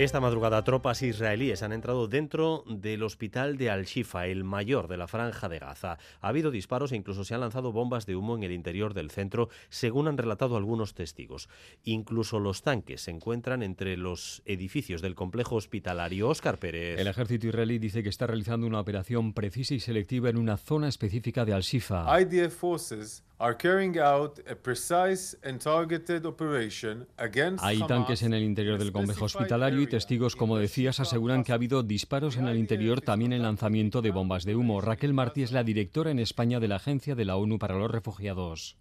Esta madrugada tropas israelíes han entrado dentro del hospital de Al-Shifa, el mayor de la franja de Gaza. Ha habido disparos e incluso se han lanzado bombas de humo en el interior del centro, según han relatado algunos testigos. Incluso los tanques se encuentran entre los edificios del complejo hospitalario. Oscar Pérez. El ejército israelí dice que está realizando una operación precisa y selectiva en una zona específica de Al-Shifa. IDF forces hay tanques en el interior del complejo hospitalario y testigos, como decías, aseguran que ha habido disparos en el interior, también el lanzamiento de bombas de humo. Raquel Martí es la directora en España de la Agencia de la ONU para los Refugiados.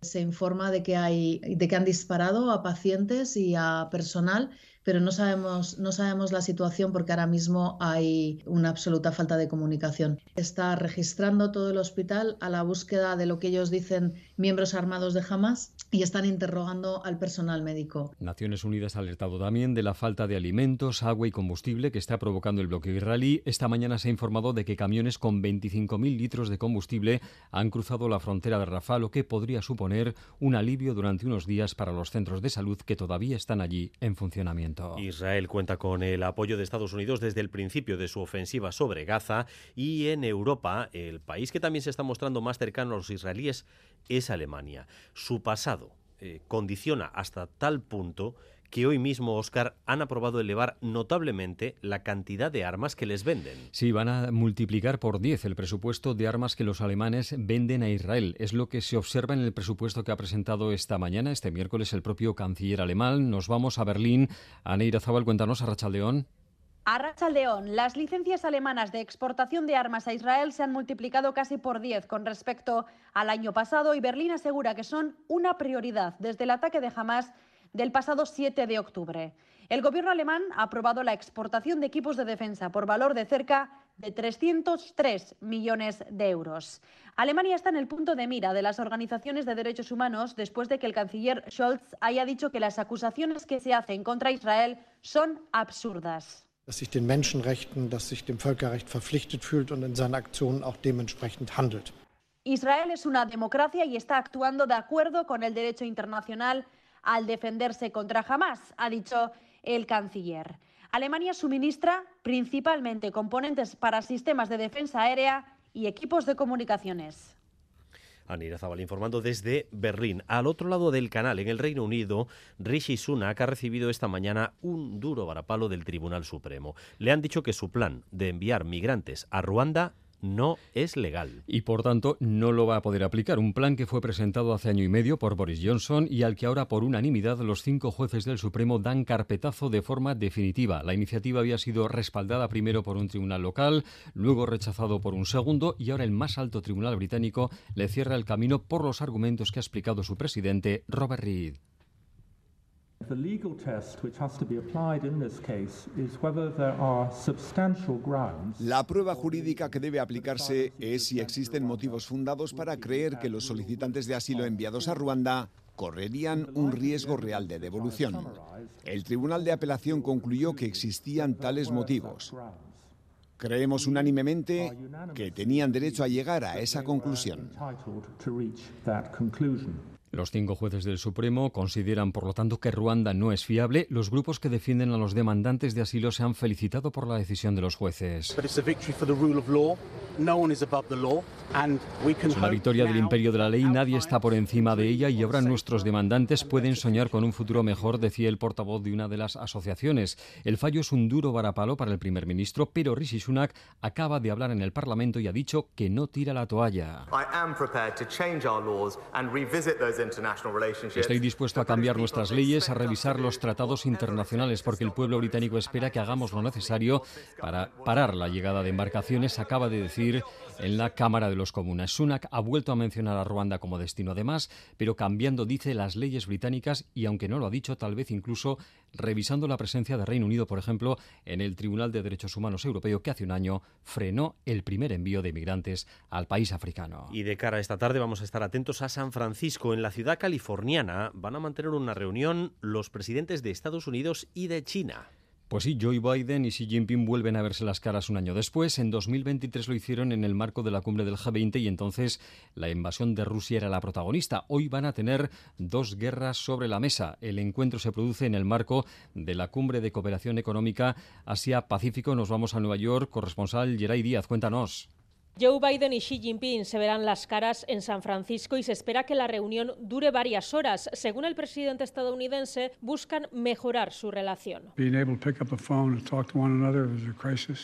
Se informa de que, hay, de que han disparado a pacientes y a personal pero no sabemos, no sabemos la situación porque ahora mismo hay una absoluta falta de comunicación. Está registrando todo el hospital a la búsqueda de lo que ellos dicen miembros armados de Hamas y están interrogando al personal médico. Naciones Unidas ha alertado también de la falta de alimentos, agua y combustible que está provocando el bloqueo israelí. Esta mañana se ha informado de que camiones con 25.000 litros de combustible han cruzado la frontera de Rafah, lo que podría suponer un alivio durante unos días para los centros de salud que todavía están allí en funcionamiento. Israel cuenta con el apoyo de Estados Unidos desde el principio de su ofensiva sobre Gaza y en Europa el país que también se está mostrando más cercano a los israelíes es Alemania. Su pasado eh, condiciona hasta tal punto que hoy mismo, Oscar, han aprobado elevar notablemente la cantidad de armas que les venden. Sí, van a multiplicar por 10 el presupuesto de armas que los alemanes venden a Israel. Es lo que se observa en el presupuesto que ha presentado esta mañana, este miércoles, el propio canciller alemán. Nos vamos a Berlín. Aneira Zabal, cuéntanos a Rachaldeón. A Rachaldeón, las licencias alemanas de exportación de armas a Israel se han multiplicado casi por 10 con respecto al año pasado y Berlín asegura que son una prioridad desde el ataque de Hamas del pasado 7 de octubre. El gobierno alemán ha aprobado la exportación de equipos de defensa por valor de cerca de 303 millones de euros. Alemania está en el punto de mira de las organizaciones de derechos humanos después de que el canciller Scholz haya dicho que las acusaciones que se hacen contra Israel son absurdas. dass sich den Menschenrechten, dass sich dem Völkerrecht verpflichtet fühlt und in seinen Aktionen auch dementsprechend handelt. Israel es una democracia y está actuando de acuerdo con el derecho internacional al defenderse contra Hamas, ha dicho el canciller. Alemania suministra principalmente componentes para sistemas de defensa aérea y equipos de comunicaciones. Anira Zabal informando desde Berlín. Al otro lado del canal, en el Reino Unido, Rishi Sunak ha recibido esta mañana un duro varapalo del Tribunal Supremo. Le han dicho que su plan de enviar migrantes a Ruanda no es legal. Y por tanto no lo va a poder aplicar. Un plan que fue presentado hace año y medio por Boris Johnson y al que ahora por unanimidad los cinco jueces del Supremo dan carpetazo de forma definitiva. La iniciativa había sido respaldada primero por un tribunal local, luego rechazado por un segundo y ahora el más alto tribunal británico le cierra el camino por los argumentos que ha explicado su presidente Robert La prueba jurídica que debe aplicarse es si existen motivos fundados para creer que los solicitantes de asilo enviados a Ruanda correrían un riesgo real de devolución. El Tribunal de Apelación concluyó que existían tales motivos. Creemos unánimemente que tenían derecho a llegar a esa conclusión. Los cinco jueces del Supremo consideran, por lo tanto, que Ruanda no es fiable. Los grupos que defienden a los demandantes de asilo se han felicitado por la decisión de los jueces. Es una victoria del imperio de la ley, nadie está por encima de ella y ahora nuestros demandantes pueden soñar con un futuro mejor, decía el portavoz de una de las asociaciones. El fallo es un duro varapalo para el primer ministro, pero Rishi Sunak acaba de hablar en el Parlamento y ha dicho que no tira la toalla. Estoy dispuesto a cambiar nuestras leyes, a revisar los tratados internacionales, porque el pueblo británico espera que hagamos lo necesario para parar la llegada de embarcaciones, acaba de decir en la Cámara de los Comunes. Sunak ha vuelto a mencionar a Ruanda como destino además, pero cambiando, dice, las leyes británicas y aunque no lo ha dicho, tal vez incluso revisando la presencia de Reino Unido, por ejemplo, en el Tribunal de Derechos Humanos Europeo que hace un año frenó el primer envío de migrantes al país africano. Y de cara a esta tarde vamos a estar atentos a San Francisco. En la ciudad californiana van a mantener una reunión los presidentes de Estados Unidos y de China. Pues sí, Joe Biden y Xi Jinping vuelven a verse las caras un año después. En 2023 lo hicieron en el marco de la cumbre del G20 y entonces la invasión de Rusia era la protagonista. Hoy van a tener dos guerras sobre la mesa. El encuentro se produce en el marco de la cumbre de cooperación económica Asia-Pacífico. Nos vamos a Nueva York. Corresponsal Geray Díaz, cuéntanos. Joe Biden y Xi Jinping se verán las caras en San Francisco y se espera que la reunión dure varias horas. Según el presidente estadounidense, buscan mejorar su relación.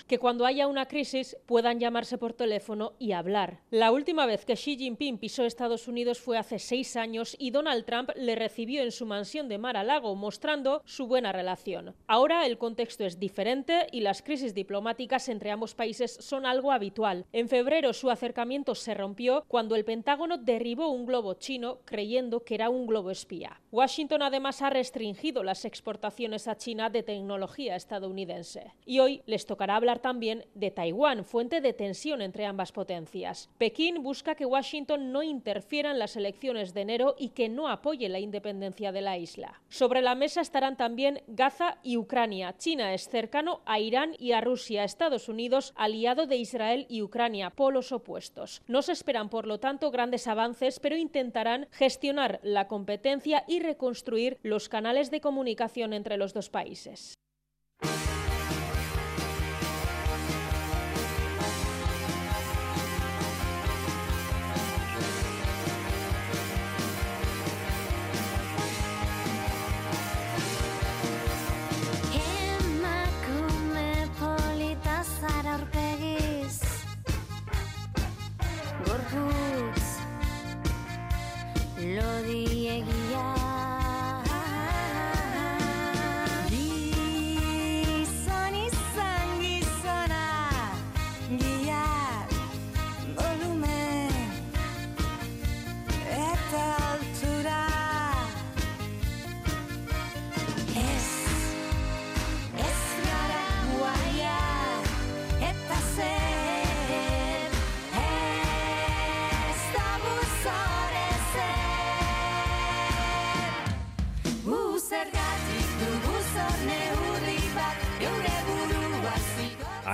Que cuando haya una crisis puedan llamarse por teléfono y hablar. La última vez que Xi Jinping pisó Estados Unidos fue hace seis años y Donald Trump le recibió en su mansión de Mar-a-Lago, mostrando su buena relación. Ahora el contexto es diferente y las crisis diplomáticas entre ambos países son algo habitual. En febrero su acercamiento se rompió cuando el Pentágono derribó un globo chino creyendo que era un globo espía. Washington además ha restringido las exportaciones a China de tecnología estadounidense. Y hoy les tocará hablar también de Taiwán, fuente de tensión entre ambas potencias. Pekín busca que Washington no interfiera en las elecciones de enero y que no apoye la independencia de la isla. Sobre la mesa estarán también Gaza y Ucrania. China es cercano a Irán y a Rusia. Estados Unidos, aliado de Israel y Ucrania polos opuestos. No se esperan, por lo tanto, grandes avances, pero intentarán gestionar la competencia y reconstruir los canales de comunicación entre los dos países. melodía.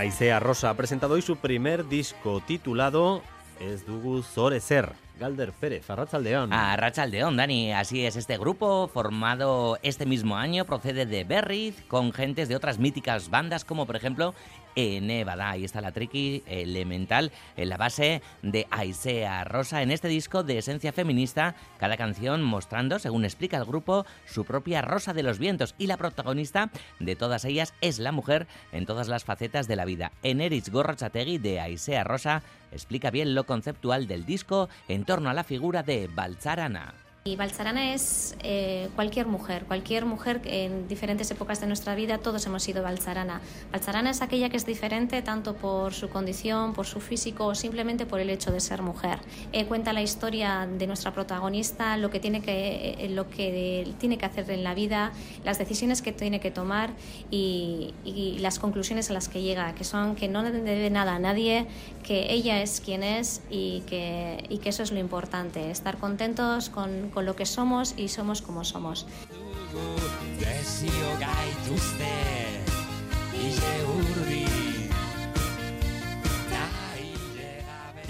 Aisea Rosa ha presentado hoy su primer disco titulado Es Dugu Zorezer. Galder Pérez, Arrachaldeón. Arrachaldeón, Dani. Así es, este grupo, formado este mismo año, procede de Berriz, con gentes de otras míticas bandas, como por ejemplo Nevada. Ahí está la tricky elemental en la base de Aisea Rosa. En este disco de esencia feminista, cada canción mostrando, según explica el grupo, su propia Rosa de los Vientos. Y la protagonista de todas ellas es la mujer en todas las facetas de la vida. Enerich Gorrochategui de Aisea Rosa explica bien lo conceptual del disco en torno a la figura de Balzarana. Y Balsarana es eh, cualquier mujer, cualquier mujer en diferentes épocas de nuestra vida todos hemos sido Balsarana. Balsarana es aquella que es diferente tanto por su condición, por su físico o simplemente por el hecho de ser mujer. Eh, cuenta la historia de nuestra protagonista, lo que, tiene que, eh, lo que tiene que hacer en la vida, las decisiones que tiene que tomar y, y las conclusiones a las que llega, que son que no debe nada a nadie, que ella es quien es y que, y que eso es lo importante, estar contentos con con lo que somos y somos como somos.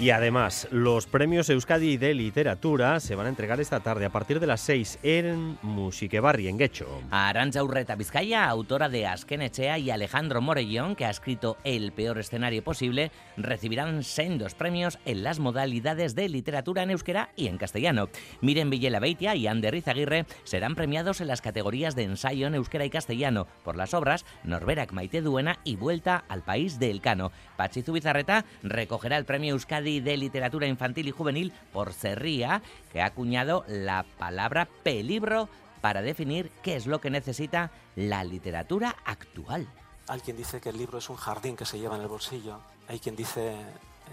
Y además, los premios Euskadi de Literatura se van a entregar esta tarde a partir de las 6 en Musiquebarri, en Guecho. Arantxa Urreta Vizcaya, autora de Askenechea, y Alejandro Morellón, que ha escrito El peor escenario posible, recibirán sendos premios en las modalidades de literatura en euskera y en castellano. Miren Villela Beitia y Ander Aguirre serán premiados en las categorías de ensayo en euskera y castellano por las obras Norberak Maite Duena y Vuelta al País del Cano. Pachizu Bizarreta recogerá el premio Euskadi de Literatura Infantil y Juvenil por Cerría, que ha acuñado la palabra pelibro para definir qué es lo que necesita la literatura actual. Hay quien dice que el libro es un jardín que se lleva en el bolsillo, hay quien dice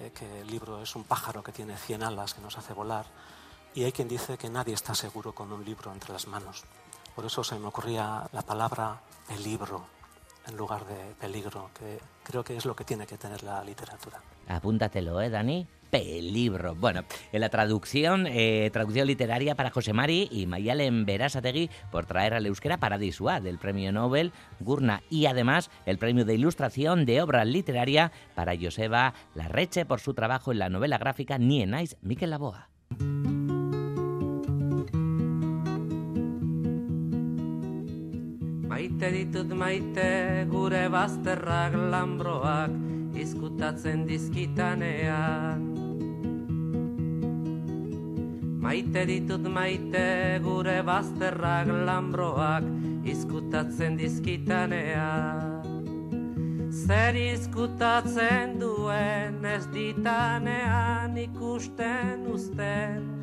eh, que el libro es un pájaro que tiene 100 alas que nos hace volar, y hay quien dice que nadie está seguro con un libro entre las manos. Por eso se me ocurría la palabra pelibro en lugar de peligro, creo que es lo que tiene que tener la literatura. Apúntatelo, ¿eh, Dani? Pelibro. Bueno, en la traducción, eh, traducción literaria para José Mari y Mayalen Berasategui por traer al euskera Paradisua del premio Nobel Gurna y además el premio de ilustración de obra literaria para Joseba Larreche por su trabajo en la novela gráfica Nienais Miquel Laboa. Maite ditut maite gure bazterrak lambroak izkutatzen dizkitanean. Maite ditut maite gure bazterrak lambroak izkutatzen dizkitanean. Zer izkutatzen duen ez ditanean ikusten usten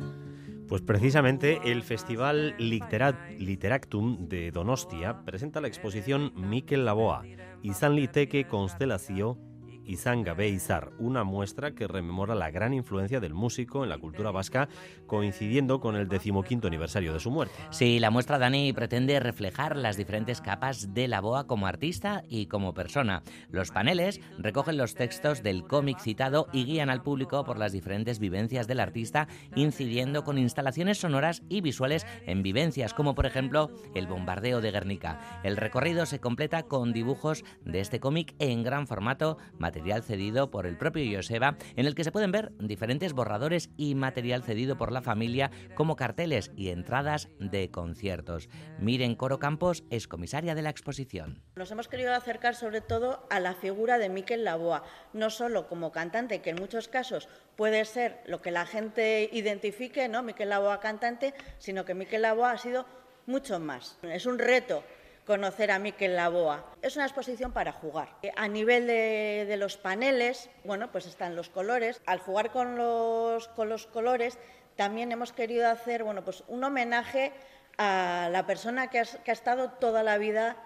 Pues precisamente el Festival Literactum de Donostia presenta la exposición Mikel Laboa, Izan liteke Constelazio Izan Izar, una muestra que rememora la gran influencia del músico en la cultura vasca, coincidiendo con el decimoquinto aniversario de su muerte. Sí, la muestra Dani pretende reflejar las diferentes capas de la boa como artista y como persona. Los paneles recogen los textos del cómic citado y guían al público por las diferentes vivencias del artista, incidiendo con instalaciones sonoras y visuales en vivencias como por ejemplo el bombardeo de Guernica. El recorrido se completa con dibujos de este cómic en gran formato, material cedido por el propio Joseba, en el que se pueden ver diferentes borradores y material cedido por la familia, como carteles y entradas de conciertos. Miren Coro Campos es comisaria de la exposición. Nos hemos querido acercar sobre todo a la figura de Miquel Laboa, no solo como cantante, que en muchos casos puede ser lo que la gente identifique, ¿no? Miquel Laboa cantante, sino que Miquel Laboa ha sido mucho más. Es un reto conocer a Miquel Laboa. Es una exposición para jugar. A nivel de, los paneles, bueno, pues están los colores. Al jugar con los, con los colores, también hemos querido hacer, bueno, pues un homenaje a la persona que ha, estado toda la vida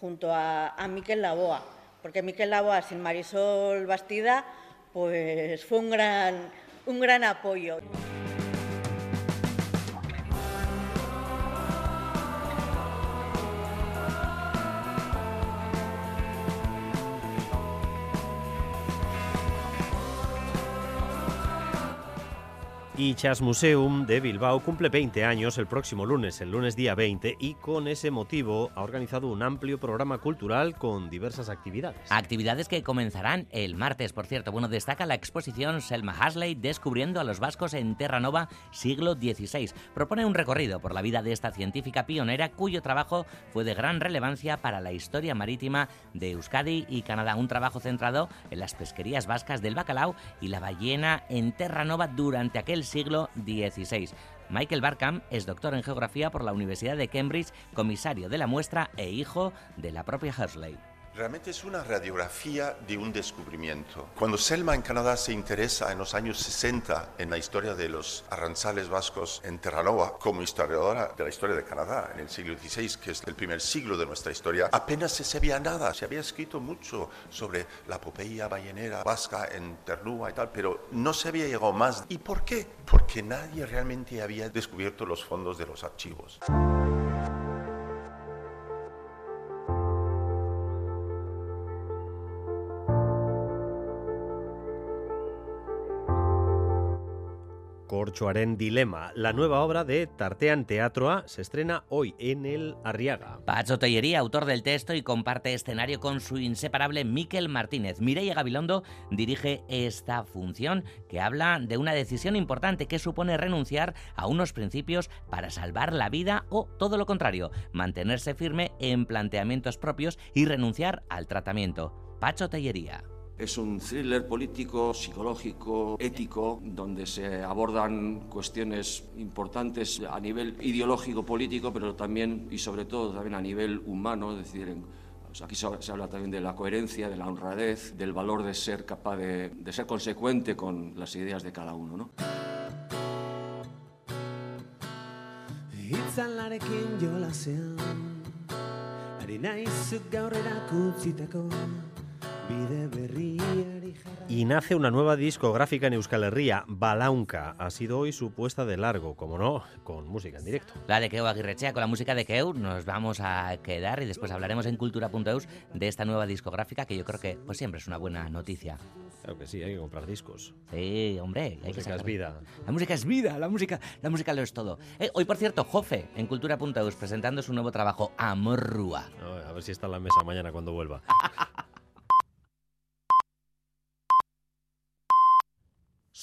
junto a, a Miquel Laboa. Porque Miquel Laboa sin Marisol Bastida, pues fue un gran, un gran apoyo. Y Chas Museum de Bilbao cumple 20 años el próximo lunes, el lunes día 20, y con ese motivo ha organizado un amplio programa cultural con diversas actividades. Actividades que comenzarán el martes, por cierto. Bueno, destaca la exposición Selma Hasley descubriendo a los vascos en Terranova siglo XVI. Propone un recorrido por la vida de esta científica pionera cuyo trabajo fue de gran relevancia para la historia marítima de Euskadi y Canadá. Un trabajo centrado en las pesquerías vascas del bacalao y la ballena en Terranova durante aquel siglo XVI. Michael Barkham es doctor en geografía por la Universidad de Cambridge, comisario de la muestra e hijo de la propia Hersley. Realmente es una radiografía de un descubrimiento. Cuando Selma en Canadá se interesa en los años 60 en la historia de los arranzales vascos en Terranova, como historiadora de la historia de Canadá en el siglo XVI, que es el primer siglo de nuestra historia, apenas se sabía nada. Se había escrito mucho sobre la epopeya ballenera vasca en Ternúa y tal, pero no se había llegado más. ¿Y por qué? Porque nadie realmente había descubierto los fondos de los archivos. Corchoaren Dilema. La nueva obra de Tartean Teatro se estrena hoy en el Arriaga. Pacho Tellería, autor del texto y comparte escenario con su inseparable Miquel Martínez. Mireia Gabilondo dirige esta función que habla de una decisión importante que supone renunciar a unos principios para salvar la vida o todo lo contrario, mantenerse firme en planteamientos propios y renunciar al tratamiento. Pacho Tellería. Es un thriller político, psicológico, ético, donde se abordan cuestiones importantes a nivel ideológico, político, pero también y sobre todo también a nivel humano, es decir, aquí se habla también de la coherencia, de la honradez, del valor de ser capaz de, de ser consecuente con las ideas de cada uno. ¿no? Y nace una nueva discográfica en Euskal Herria, Balaunca. Ha sido hoy su puesta de largo, como no, con música en directo. La de Keu Aguirrechea, con la música de Keu nos vamos a quedar y después hablaremos en cultura.eus de esta nueva discográfica que yo creo que pues siempre es una buena noticia. Claro que sí, hay que comprar discos. Sí, hombre. La música es vida. La música es vida, la música, la música lo es todo. Eh, hoy, por cierto, Jofe, en cultura.eus, presentando su nuevo trabajo, Amorrua. a ver si está en la mesa mañana cuando vuelva.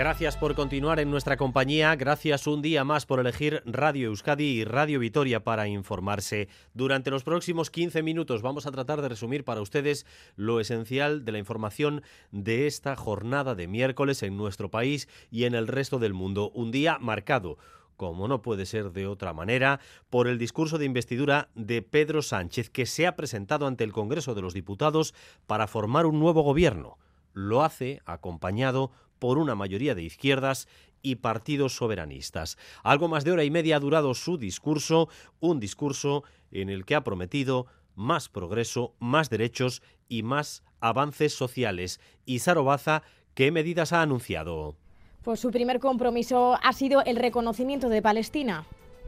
Gracias por continuar en nuestra compañía, gracias un día más por elegir Radio Euskadi y Radio Vitoria para informarse. Durante los próximos 15 minutos vamos a tratar de resumir para ustedes lo esencial de la información de esta jornada de miércoles en nuestro país y en el resto del mundo. Un día marcado como no puede ser de otra manera, por el discurso de investidura de Pedro Sánchez, que se ha presentado ante el Congreso de los Diputados para formar un nuevo gobierno. Lo hace acompañado por una mayoría de izquierdas y partidos soberanistas. Algo más de hora y media ha durado su discurso, un discurso en el que ha prometido más progreso, más derechos y más avances sociales. Y Sarobaza, ¿qué medidas ha anunciado? Pues su primer compromiso ha sido el reconocimiento de Palestina.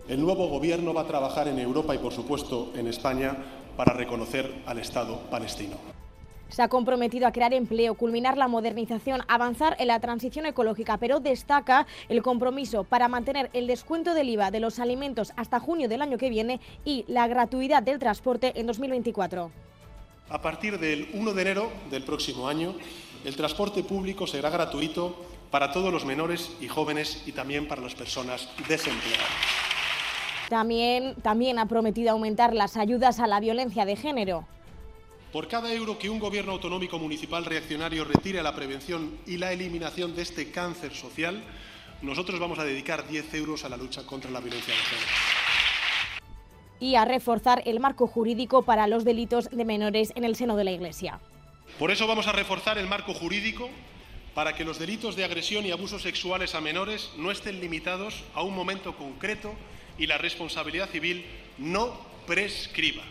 El nuevo gobierno va a trabajar en Europa y, por supuesto, en España para reconocer al Estado palestino se ha comprometido a crear empleo, culminar la modernización, avanzar en la transición ecológica, pero destaca el compromiso para mantener el descuento del IVA de los alimentos hasta junio del año que viene y la gratuidad del transporte en 2024. A partir del 1 de enero del próximo año, el transporte público será gratuito para todos los menores y jóvenes y también para las personas desempleadas. También, también ha prometido aumentar las ayudas a la violencia de género. Por cada euro que un gobierno autonómico municipal reaccionario retire a la prevención y la eliminación de este cáncer social, nosotros vamos a dedicar 10 euros a la lucha contra la violencia de género. Y a reforzar el marco jurídico para los delitos de menores en el seno de la Iglesia. Por eso vamos a reforzar el marco jurídico para que los delitos de agresión y abusos sexuales a menores no estén limitados a un momento concreto y la responsabilidad civil no prescriba.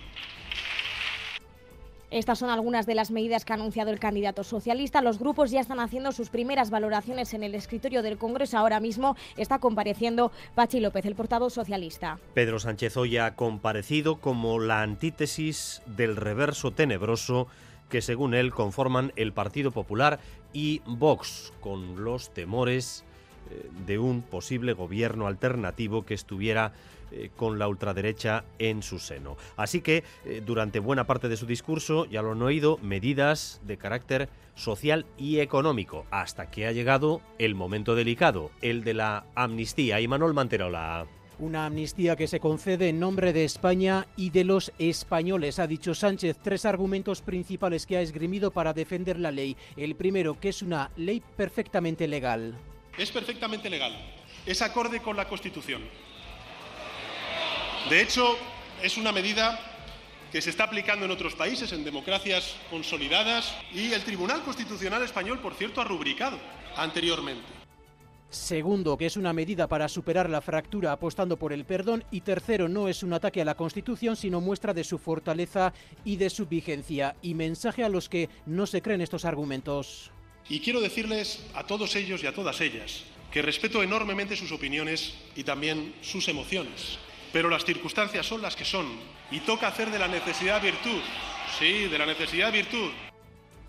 Estas son algunas de las medidas que ha anunciado el candidato socialista. Los grupos ya están haciendo sus primeras valoraciones en el escritorio del Congreso. Ahora mismo está compareciendo Pachi López, el portavoz socialista. Pedro Sánchez hoy ha comparecido como la antítesis del reverso tenebroso que según él conforman el Partido Popular y Vox, con los temores eh, de un posible gobierno alternativo que estuviera eh, con la ultraderecha en su seno. Así que eh, durante buena parte de su discurso, ya lo han oído, medidas de carácter social y económico, hasta que ha llegado el momento delicado, el de la amnistía. Y Manuel Manterola. Una amnistía que se concede en nombre de España y de los españoles, ha dicho Sánchez. Tres argumentos principales que ha esgrimido para defender la ley. El primero, que es una ley perfectamente legal. Es perfectamente legal. Es acorde con la Constitución. De hecho, es una medida que se está aplicando en otros países, en democracias consolidadas, y el Tribunal Constitucional Español, por cierto, ha rubricado anteriormente. Segundo, que es una medida para superar la fractura apostando por el perdón. Y tercero, no es un ataque a la Constitución, sino muestra de su fortaleza y de su vigencia. Y mensaje a los que no se creen estos argumentos. Y quiero decirles a todos ellos y a todas ellas que respeto enormemente sus opiniones y también sus emociones. Pero las circunstancias son las que son y toca hacer de la necesidad virtud. Sí, de la necesidad virtud.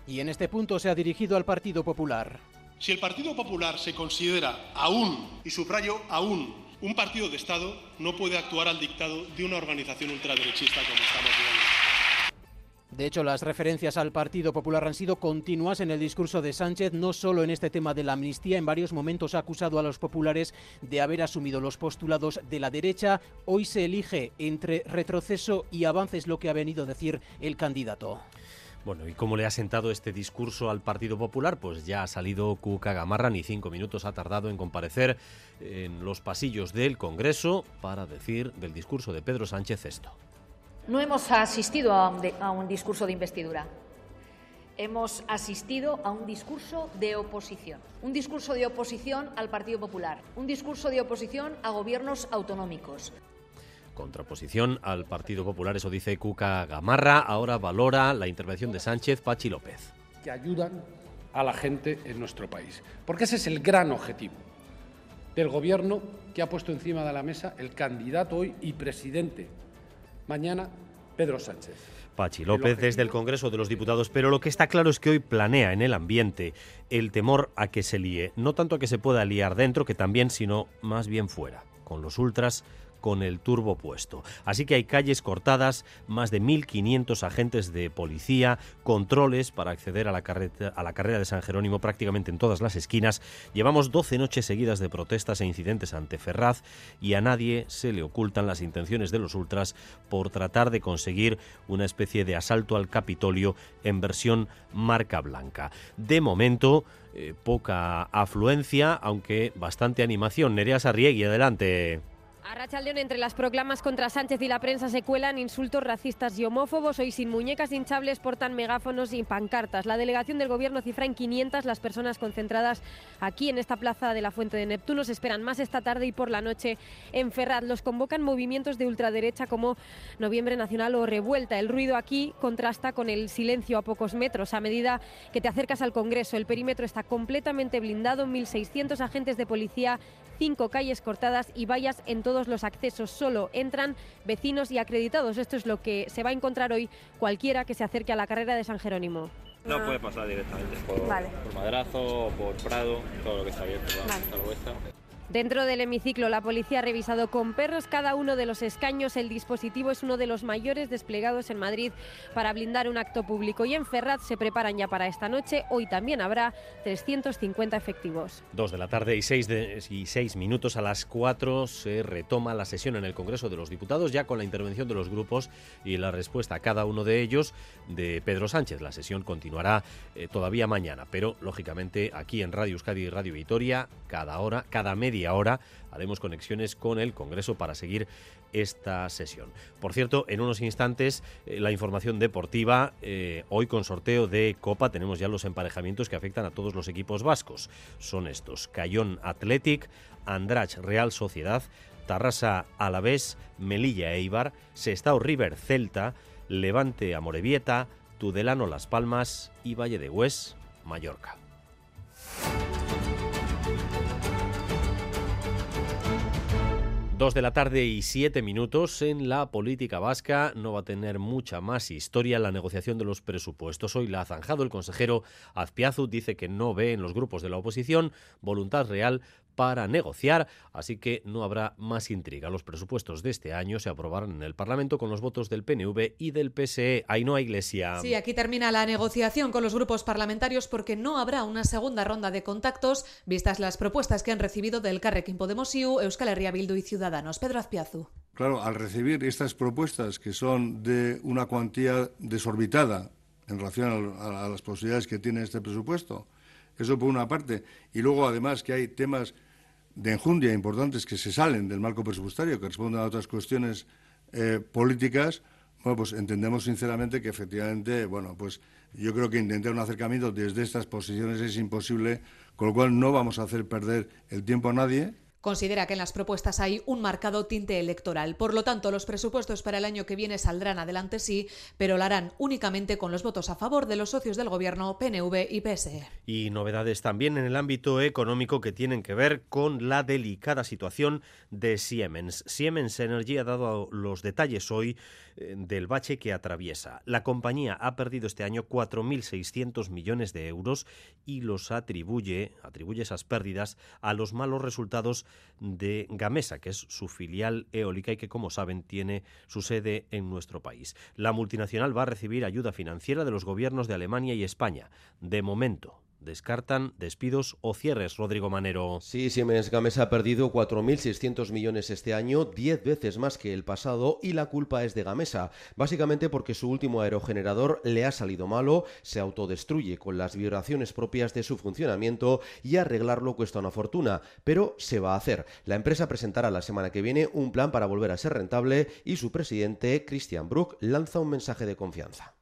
Y en este punto se ha dirigido al Partido Popular. Si el Partido Popular se considera aún, y subrayo aún, un partido de Estado, no puede actuar al dictado de una organización ultraderechista como estamos viendo. De hecho, las referencias al Partido Popular han sido continuas en el discurso de Sánchez, no solo en este tema de la amnistía, en varios momentos ha acusado a los populares de haber asumido los postulados de la derecha. Hoy se elige entre retroceso y avances lo que ha venido a decir el candidato. Bueno, ¿y cómo le ha sentado este discurso al Partido Popular? Pues ya ha salido Cuca Gamarra, ni cinco minutos ha tardado en comparecer en los pasillos del Congreso para decir del discurso de Pedro Sánchez esto. No hemos asistido a un, de, a un, discurso de investidura. Hemos asistido a un discurso de oposición. Un discurso de oposición al Partido Popular. Un discurso de oposición a gobiernos autonómicos. Contraposición al Partido Popular, eso dice Cuca Gamarra. Ahora valora la intervención de Sánchez Pachi López. Que ayudan a la gente en nuestro país. Porque ese es el gran objetivo del gobierno que ha puesto encima de la mesa el candidato hoy y presidente mañana Pedro Sánchez. Pachi López desde el Congreso de los Diputados, pero lo que está claro es que hoy planea en el ambiente el temor a que se líe, no tanto a que se pueda liar dentro, que también, sino más bien fuera, con los ultras con el turbo puesto. Así que hay calles cortadas, más de 1.500 agentes de policía, controles para acceder a la, carrera de San Jerónimo prácticamente en todas las esquinas. Llevamos 12 noches seguidas de protestas e incidentes ante Ferraz y a nadie se le ocultan las intenciones de los ultras por tratar de conseguir una especie de asalto al Capitolio en versión marca blanca. De momento, eh, poca afluencia, aunque bastante animación. Nerea Sarriegui, adelante. A Rachaldeón, entre las proclamas contra Sánchez y la prensa se cuelan insultos racistas y homófobos. Hoy sin muñecas hinchables portan megáfonos y pancartas. La delegación del gobierno cifra en 500 las personas concentradas aquí en esta plaza de la Fuente de Neptuno. Se esperan más esta tarde y por la noche en Ferraz. Los convocan movimientos de ultraderecha como Noviembre Nacional o Revuelta. El ruido aquí contrasta con el silencio a pocos metros. A medida que te acercas al Congreso, el perímetro está completamente blindado. 1.600 agentes de policía, cinco calles cortadas y vallas en todos los accesos. Solo entran vecinos y acreditados. Esto es lo que se va a encontrar hoy cualquiera que se acerque a la carrera de San Jerónimo. No puede pasar directamente por, vale. por Madrazo o por Prado, todo lo que está abierto, vale. Dentro del hemiciclo, la policía ha revisado con perros cada uno de los escaños. El dispositivo es uno de los mayores desplegados en Madrid para blindar un acto público. Y en Ferraz se preparan ya para esta noche. Hoy también habrá 350 efectivos. Dos de la tarde y seis, de, y seis minutos a las cuatro se retoma la sesión en el Congreso de los Diputados, ya con la intervención de los grupos y la respuesta a cada uno de ellos de Pedro Sánchez. La sesión continuará eh, todavía mañana, pero lógicamente aquí en Radio Euskadi y Radio Vitoria, cada hora, cada media ahora haremos conexiones con el Congreso para seguir esta sesión. Por cierto, en unos instantes eh, la información deportiva, eh, hoy con sorteo de Copa tenemos ya los emparejamientos que afectan a todos los equipos vascos. Son estos, Cayón Athletic, Andrach Real Sociedad, Tarrasa Alavés, Melilla Eibar, Sestao River Celta, Levante Amorebieta, Tudelano Las Palmas y Valle de Hues, Mallorca. Dos de la tarde y siete minutos en la política vasca. No va a tener mucha más historia la negociación de los presupuestos. Hoy la ha zanjado el consejero Azpiazu. Dice que no ve en los grupos de la oposición voluntad real para negociar, así que no habrá más intriga. Los presupuestos de este año se aprobarán en el Parlamento con los votos del PNV y del PSE. Ainhoa Iglesia. Sí, aquí termina la negociación con los grupos parlamentarios porque no habrá una segunda ronda de contactos vistas las propuestas que han recibido del Carrequín Podemos IU, Euskal Herria Bildu y Ciudadanos. Pedro Azpiazu. Claro, al recibir estas propuestas que son de una cuantía desorbitada en relación a, las posibilidades que tiene este presupuesto, eso por una parte. Y luego, además, que hay temas de enjundia importantes que se salen del marco presupuestario, que responden a otras cuestiones eh, políticas, bueno, pues entendemos sinceramente que efectivamente, bueno, pues yo creo que intentar un acercamiento desde estas posiciones es imposible, con lo cual no vamos a hacer perder el tiempo a nadie Considera que en las propuestas hay un marcado tinte electoral. Por lo tanto, los presupuestos para el año que viene saldrán adelante sí, pero lo harán únicamente con los votos a favor de los socios del Gobierno, PNV y PSE. Y novedades también en el ámbito económico que tienen que ver con la delicada situación de Siemens. Siemens Energy ha dado los detalles hoy del bache que atraviesa. La compañía ha perdido este año 4.600 millones de euros y los atribuye, atribuye esas pérdidas a los malos resultados de Gamesa, que es su filial eólica y que, como saben, tiene su sede en nuestro país. La multinacional va a recibir ayuda financiera de los gobiernos de Alemania y España. De momento, descartan despidos o cierres, Rodrigo Manero. Sí, Siemens Gamesa ha perdido 4.600 millones este año, 10 veces más que el pasado, y la culpa es de Gamesa, básicamente porque su último aerogenerador le ha salido malo, se autodestruye con las vibraciones propias de su funcionamiento y arreglarlo cuesta una fortuna, pero se va a hacer. La empresa presentará la semana que viene un plan para volver a ser rentable y su presidente, Christian Bruck, lanza un mensaje de confianza.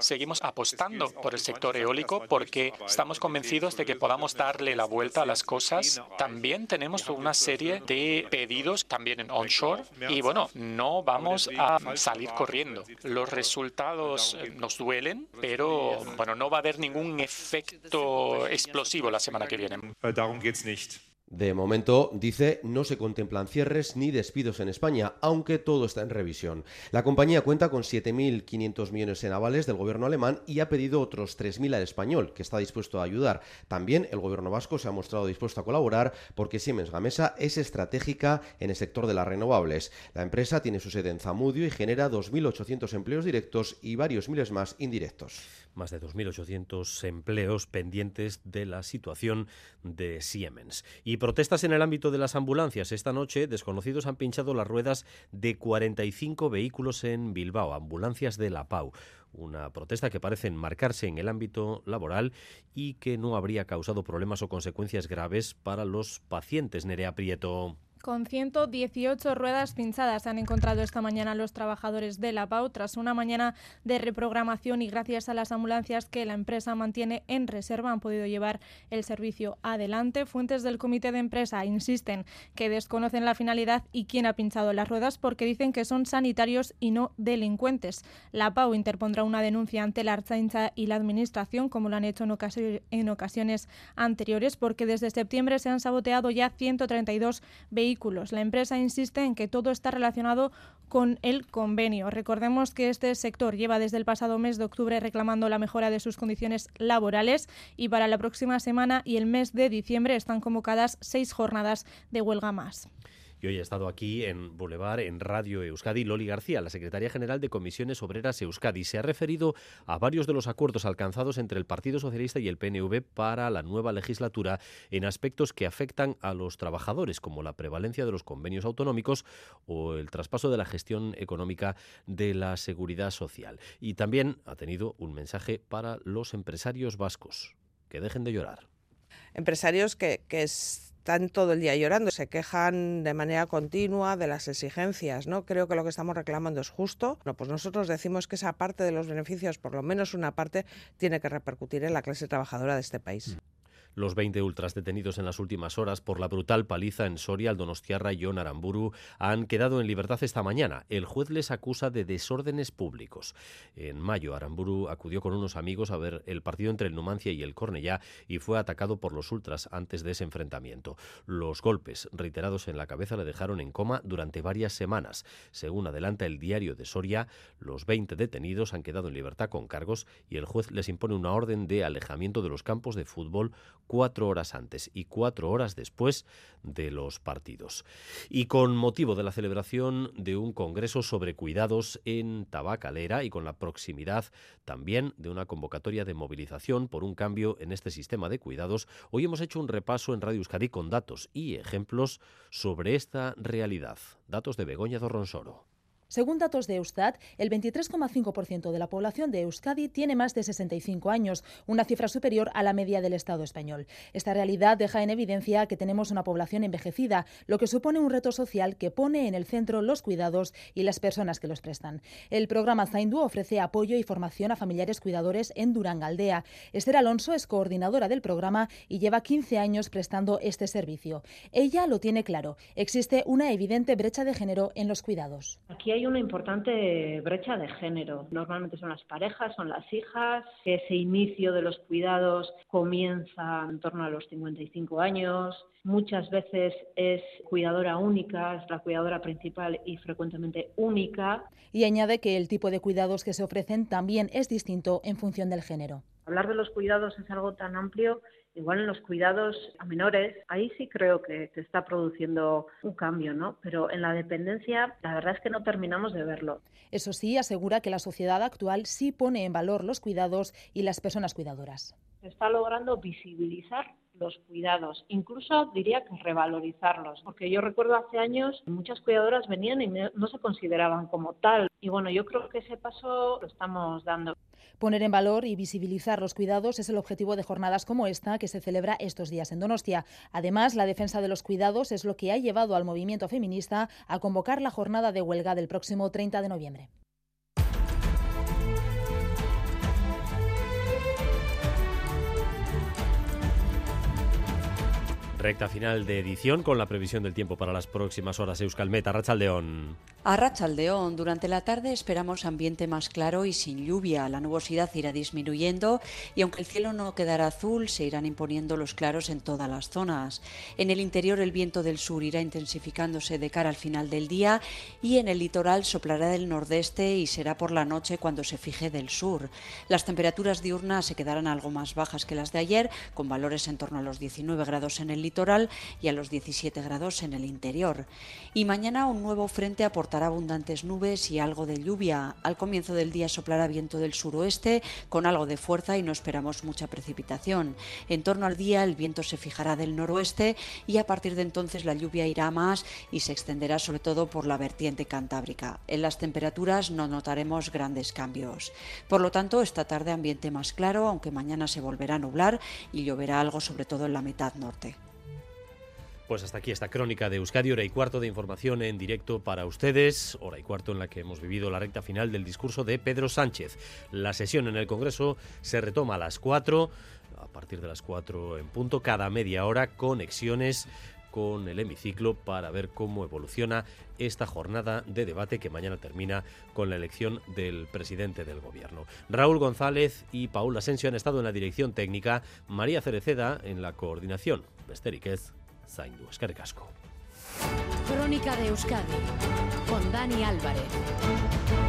Seguimos apostando por el sector eólico porque estamos convencidos de que podamos darle la vuelta a las cosas. También tenemos una serie de pedidos también en onshore y bueno, no vamos a salir corriendo. Los resultados nos duelen, pero bueno, no va a haber ningún efecto explosivo la semana que viene. De momento, dice, no se contemplan cierres ni despidos en España, aunque todo está en revisión. La compañía cuenta con 7.500 millones en avales del gobierno alemán y ha pedido otros 3.000 al español, que está dispuesto a ayudar. También el gobierno vasco se ha mostrado dispuesto a colaborar porque Siemens Gamesa es estratégica en el sector de las renovables. La empresa tiene su sede en Zamudio y genera 2.800 empleos directos y varios miles más indirectos. Más de 2.800 empleos pendientes de la situación de Siemens. Y protestas en el ámbito de las ambulancias. Esta noche, desconocidos han pinchado las ruedas de 45 vehículos en Bilbao, ambulancias de la PAU. Una protesta que parece enmarcarse en el ámbito laboral y que no habría causado problemas o consecuencias graves para los pacientes. Nerea Prieto. Con 118 ruedas pinchadas han encontrado esta mañana los trabajadores de la PAU tras una mañana de reprogramación y gracias a las ambulancias que la empresa mantiene en reserva han podido llevar el servicio adelante. Fuentes del comité de empresa insisten que desconocen la finalidad y quién ha pinchado las ruedas porque dicen que son sanitarios y no delincuentes. La PAU interpondrá una denuncia ante la Archaincha y la Administración, como lo han hecho en, en ocasiones anteriores, porque desde septiembre se han saboteado ya 132 vehículos la empresa insiste en que todo está relacionado con el convenio. Recordemos que este sector lleva desde el pasado mes de octubre reclamando la mejora de sus condiciones laborales y para la próxima semana y el mes de diciembre están convocadas seis jornadas de huelga más. Hoy ha estado aquí en Boulevard, en Radio Euskadi, Loli García, la secretaria general de Comisiones Obreras Euskadi. Se ha referido a varios de los acuerdos alcanzados entre el Partido Socialista y el PNV para la nueva legislatura en aspectos que afectan a los trabajadores, como la prevalencia de los convenios autonómicos o el traspaso de la gestión económica de la seguridad social. Y también ha tenido un mensaje para los empresarios vascos. Que dejen de llorar. Empresarios que, que es están todo el día llorando, se quejan de manera continua de las exigencias, ¿no? Creo que lo que estamos reclamando es justo. No, pues nosotros decimos que esa parte de los beneficios, por lo menos una parte, tiene que repercutir en la clase trabajadora de este país. Los 20 ultras detenidos en las últimas horas por la brutal paliza en Soria, Donostiarra y John Aramburu han quedado en libertad esta mañana. El juez les acusa de desórdenes públicos. En mayo, Aramburu acudió con unos amigos a ver el partido entre el Numancia y el Cornellá y fue atacado por los ultras antes de ese enfrentamiento. Los golpes reiterados en la cabeza le dejaron en coma durante varias semanas. Según adelanta el diario de Soria, los 20 detenidos han quedado en libertad con cargos y el juez les impone una orden de alejamiento de los campos de fútbol cuatro horas antes y cuatro horas después de los partidos. Y con motivo de la celebración de un congreso sobre cuidados en Tabacalera y con la proximidad también de una convocatoria de movilización por un cambio en este sistema de cuidados, hoy hemos hecho un repaso en Radio Euskadi con datos y ejemplos sobre esta realidad. Datos de Begoña Dorronsoro. Según datos de Eustat, el 23,5% de la población de Euskadi tiene más de 65 años, una cifra superior a la media del Estado español. Esta realidad deja en evidencia que tenemos una población envejecida, lo que supone un reto social que pone en el centro los cuidados y las personas que los prestan. El programa Zaindu ofrece apoyo y formación a familiares cuidadores en Durangaldea. Esther Alonso es coordinadora del programa y lleva 15 años prestando este servicio. Ella lo tiene claro, existe una evidente brecha de género en los cuidados. Una importante brecha de género. Normalmente son las parejas, son las hijas. Ese inicio de los cuidados comienza en torno a los 55 años. Muchas veces es cuidadora única, es la cuidadora principal y frecuentemente única. Y añade que el tipo de cuidados que se ofrecen también es distinto en función del género. Hablar de los cuidados es algo tan amplio Igual en los cuidados a menores, ahí sí creo que se está produciendo un cambio, ¿no? Pero en la dependencia, la verdad es que no terminamos de verlo. Eso sí, asegura que la sociedad actual sí pone en valor los cuidados y las personas cuidadoras. Se está logrando visibilizar los cuidados, incluso diría que revalorizarlos, porque yo recuerdo hace años muchas cuidadoras venían y no se consideraban como tal. Y bueno, yo creo que ese paso lo estamos dando. Poner en valor y visibilizar los cuidados es el objetivo de jornadas como esta que se celebra estos días en Donostia. Además, la defensa de los cuidados es lo que ha llevado al movimiento feminista a convocar la jornada de huelga del próximo 30 de noviembre. Recta final de edición con la previsión del tiempo para las próximas horas. Euskalmet, Arrachaldeón. Arrachaldeón. Durante la tarde esperamos ambiente más claro y sin lluvia. La nubosidad irá disminuyendo y aunque el cielo no quedará azul, se irán imponiendo los claros en todas las zonas. En el interior el viento del sur irá intensificándose de cara al final del día y en el litoral soplará del nordeste y será por la noche cuando se fije del sur. Las temperaturas diurnas se quedarán algo más bajas que las de ayer, con valores en torno a los 19 grados en el litoral y a los 17 grados en el interior. Y mañana un nuevo frente aportará abundantes nubes y algo de lluvia. Al comienzo del día soplará viento del suroeste con algo de fuerza y no esperamos mucha precipitación. En torno al día el viento se fijará del noroeste y a partir de entonces la lluvia irá más y se extenderá sobre todo por la vertiente cantábrica. En las temperaturas no notaremos grandes cambios. Por lo tanto, esta tarde ambiente más claro, aunque mañana se volverá a nublar y lloverá algo sobre todo en la mitad norte. Pues hasta aquí esta crónica de Euskadi, hora y cuarto de información en directo para ustedes, hora y cuarto en la que hemos vivido la recta final del discurso de Pedro Sánchez. La sesión en el Congreso se retoma a las cuatro, a partir de las cuatro en punto, cada media hora, conexiones con el hemiciclo para ver cómo evoluciona esta jornada de debate que mañana termina con la elección del presidente del gobierno. Raúl González y Paul Asensio han estado en la dirección técnica, María Cereceda en la coordinación. Besteriquez zaindu. Eskerrik asko. Crónica de Euskadi con Dani Álvarez.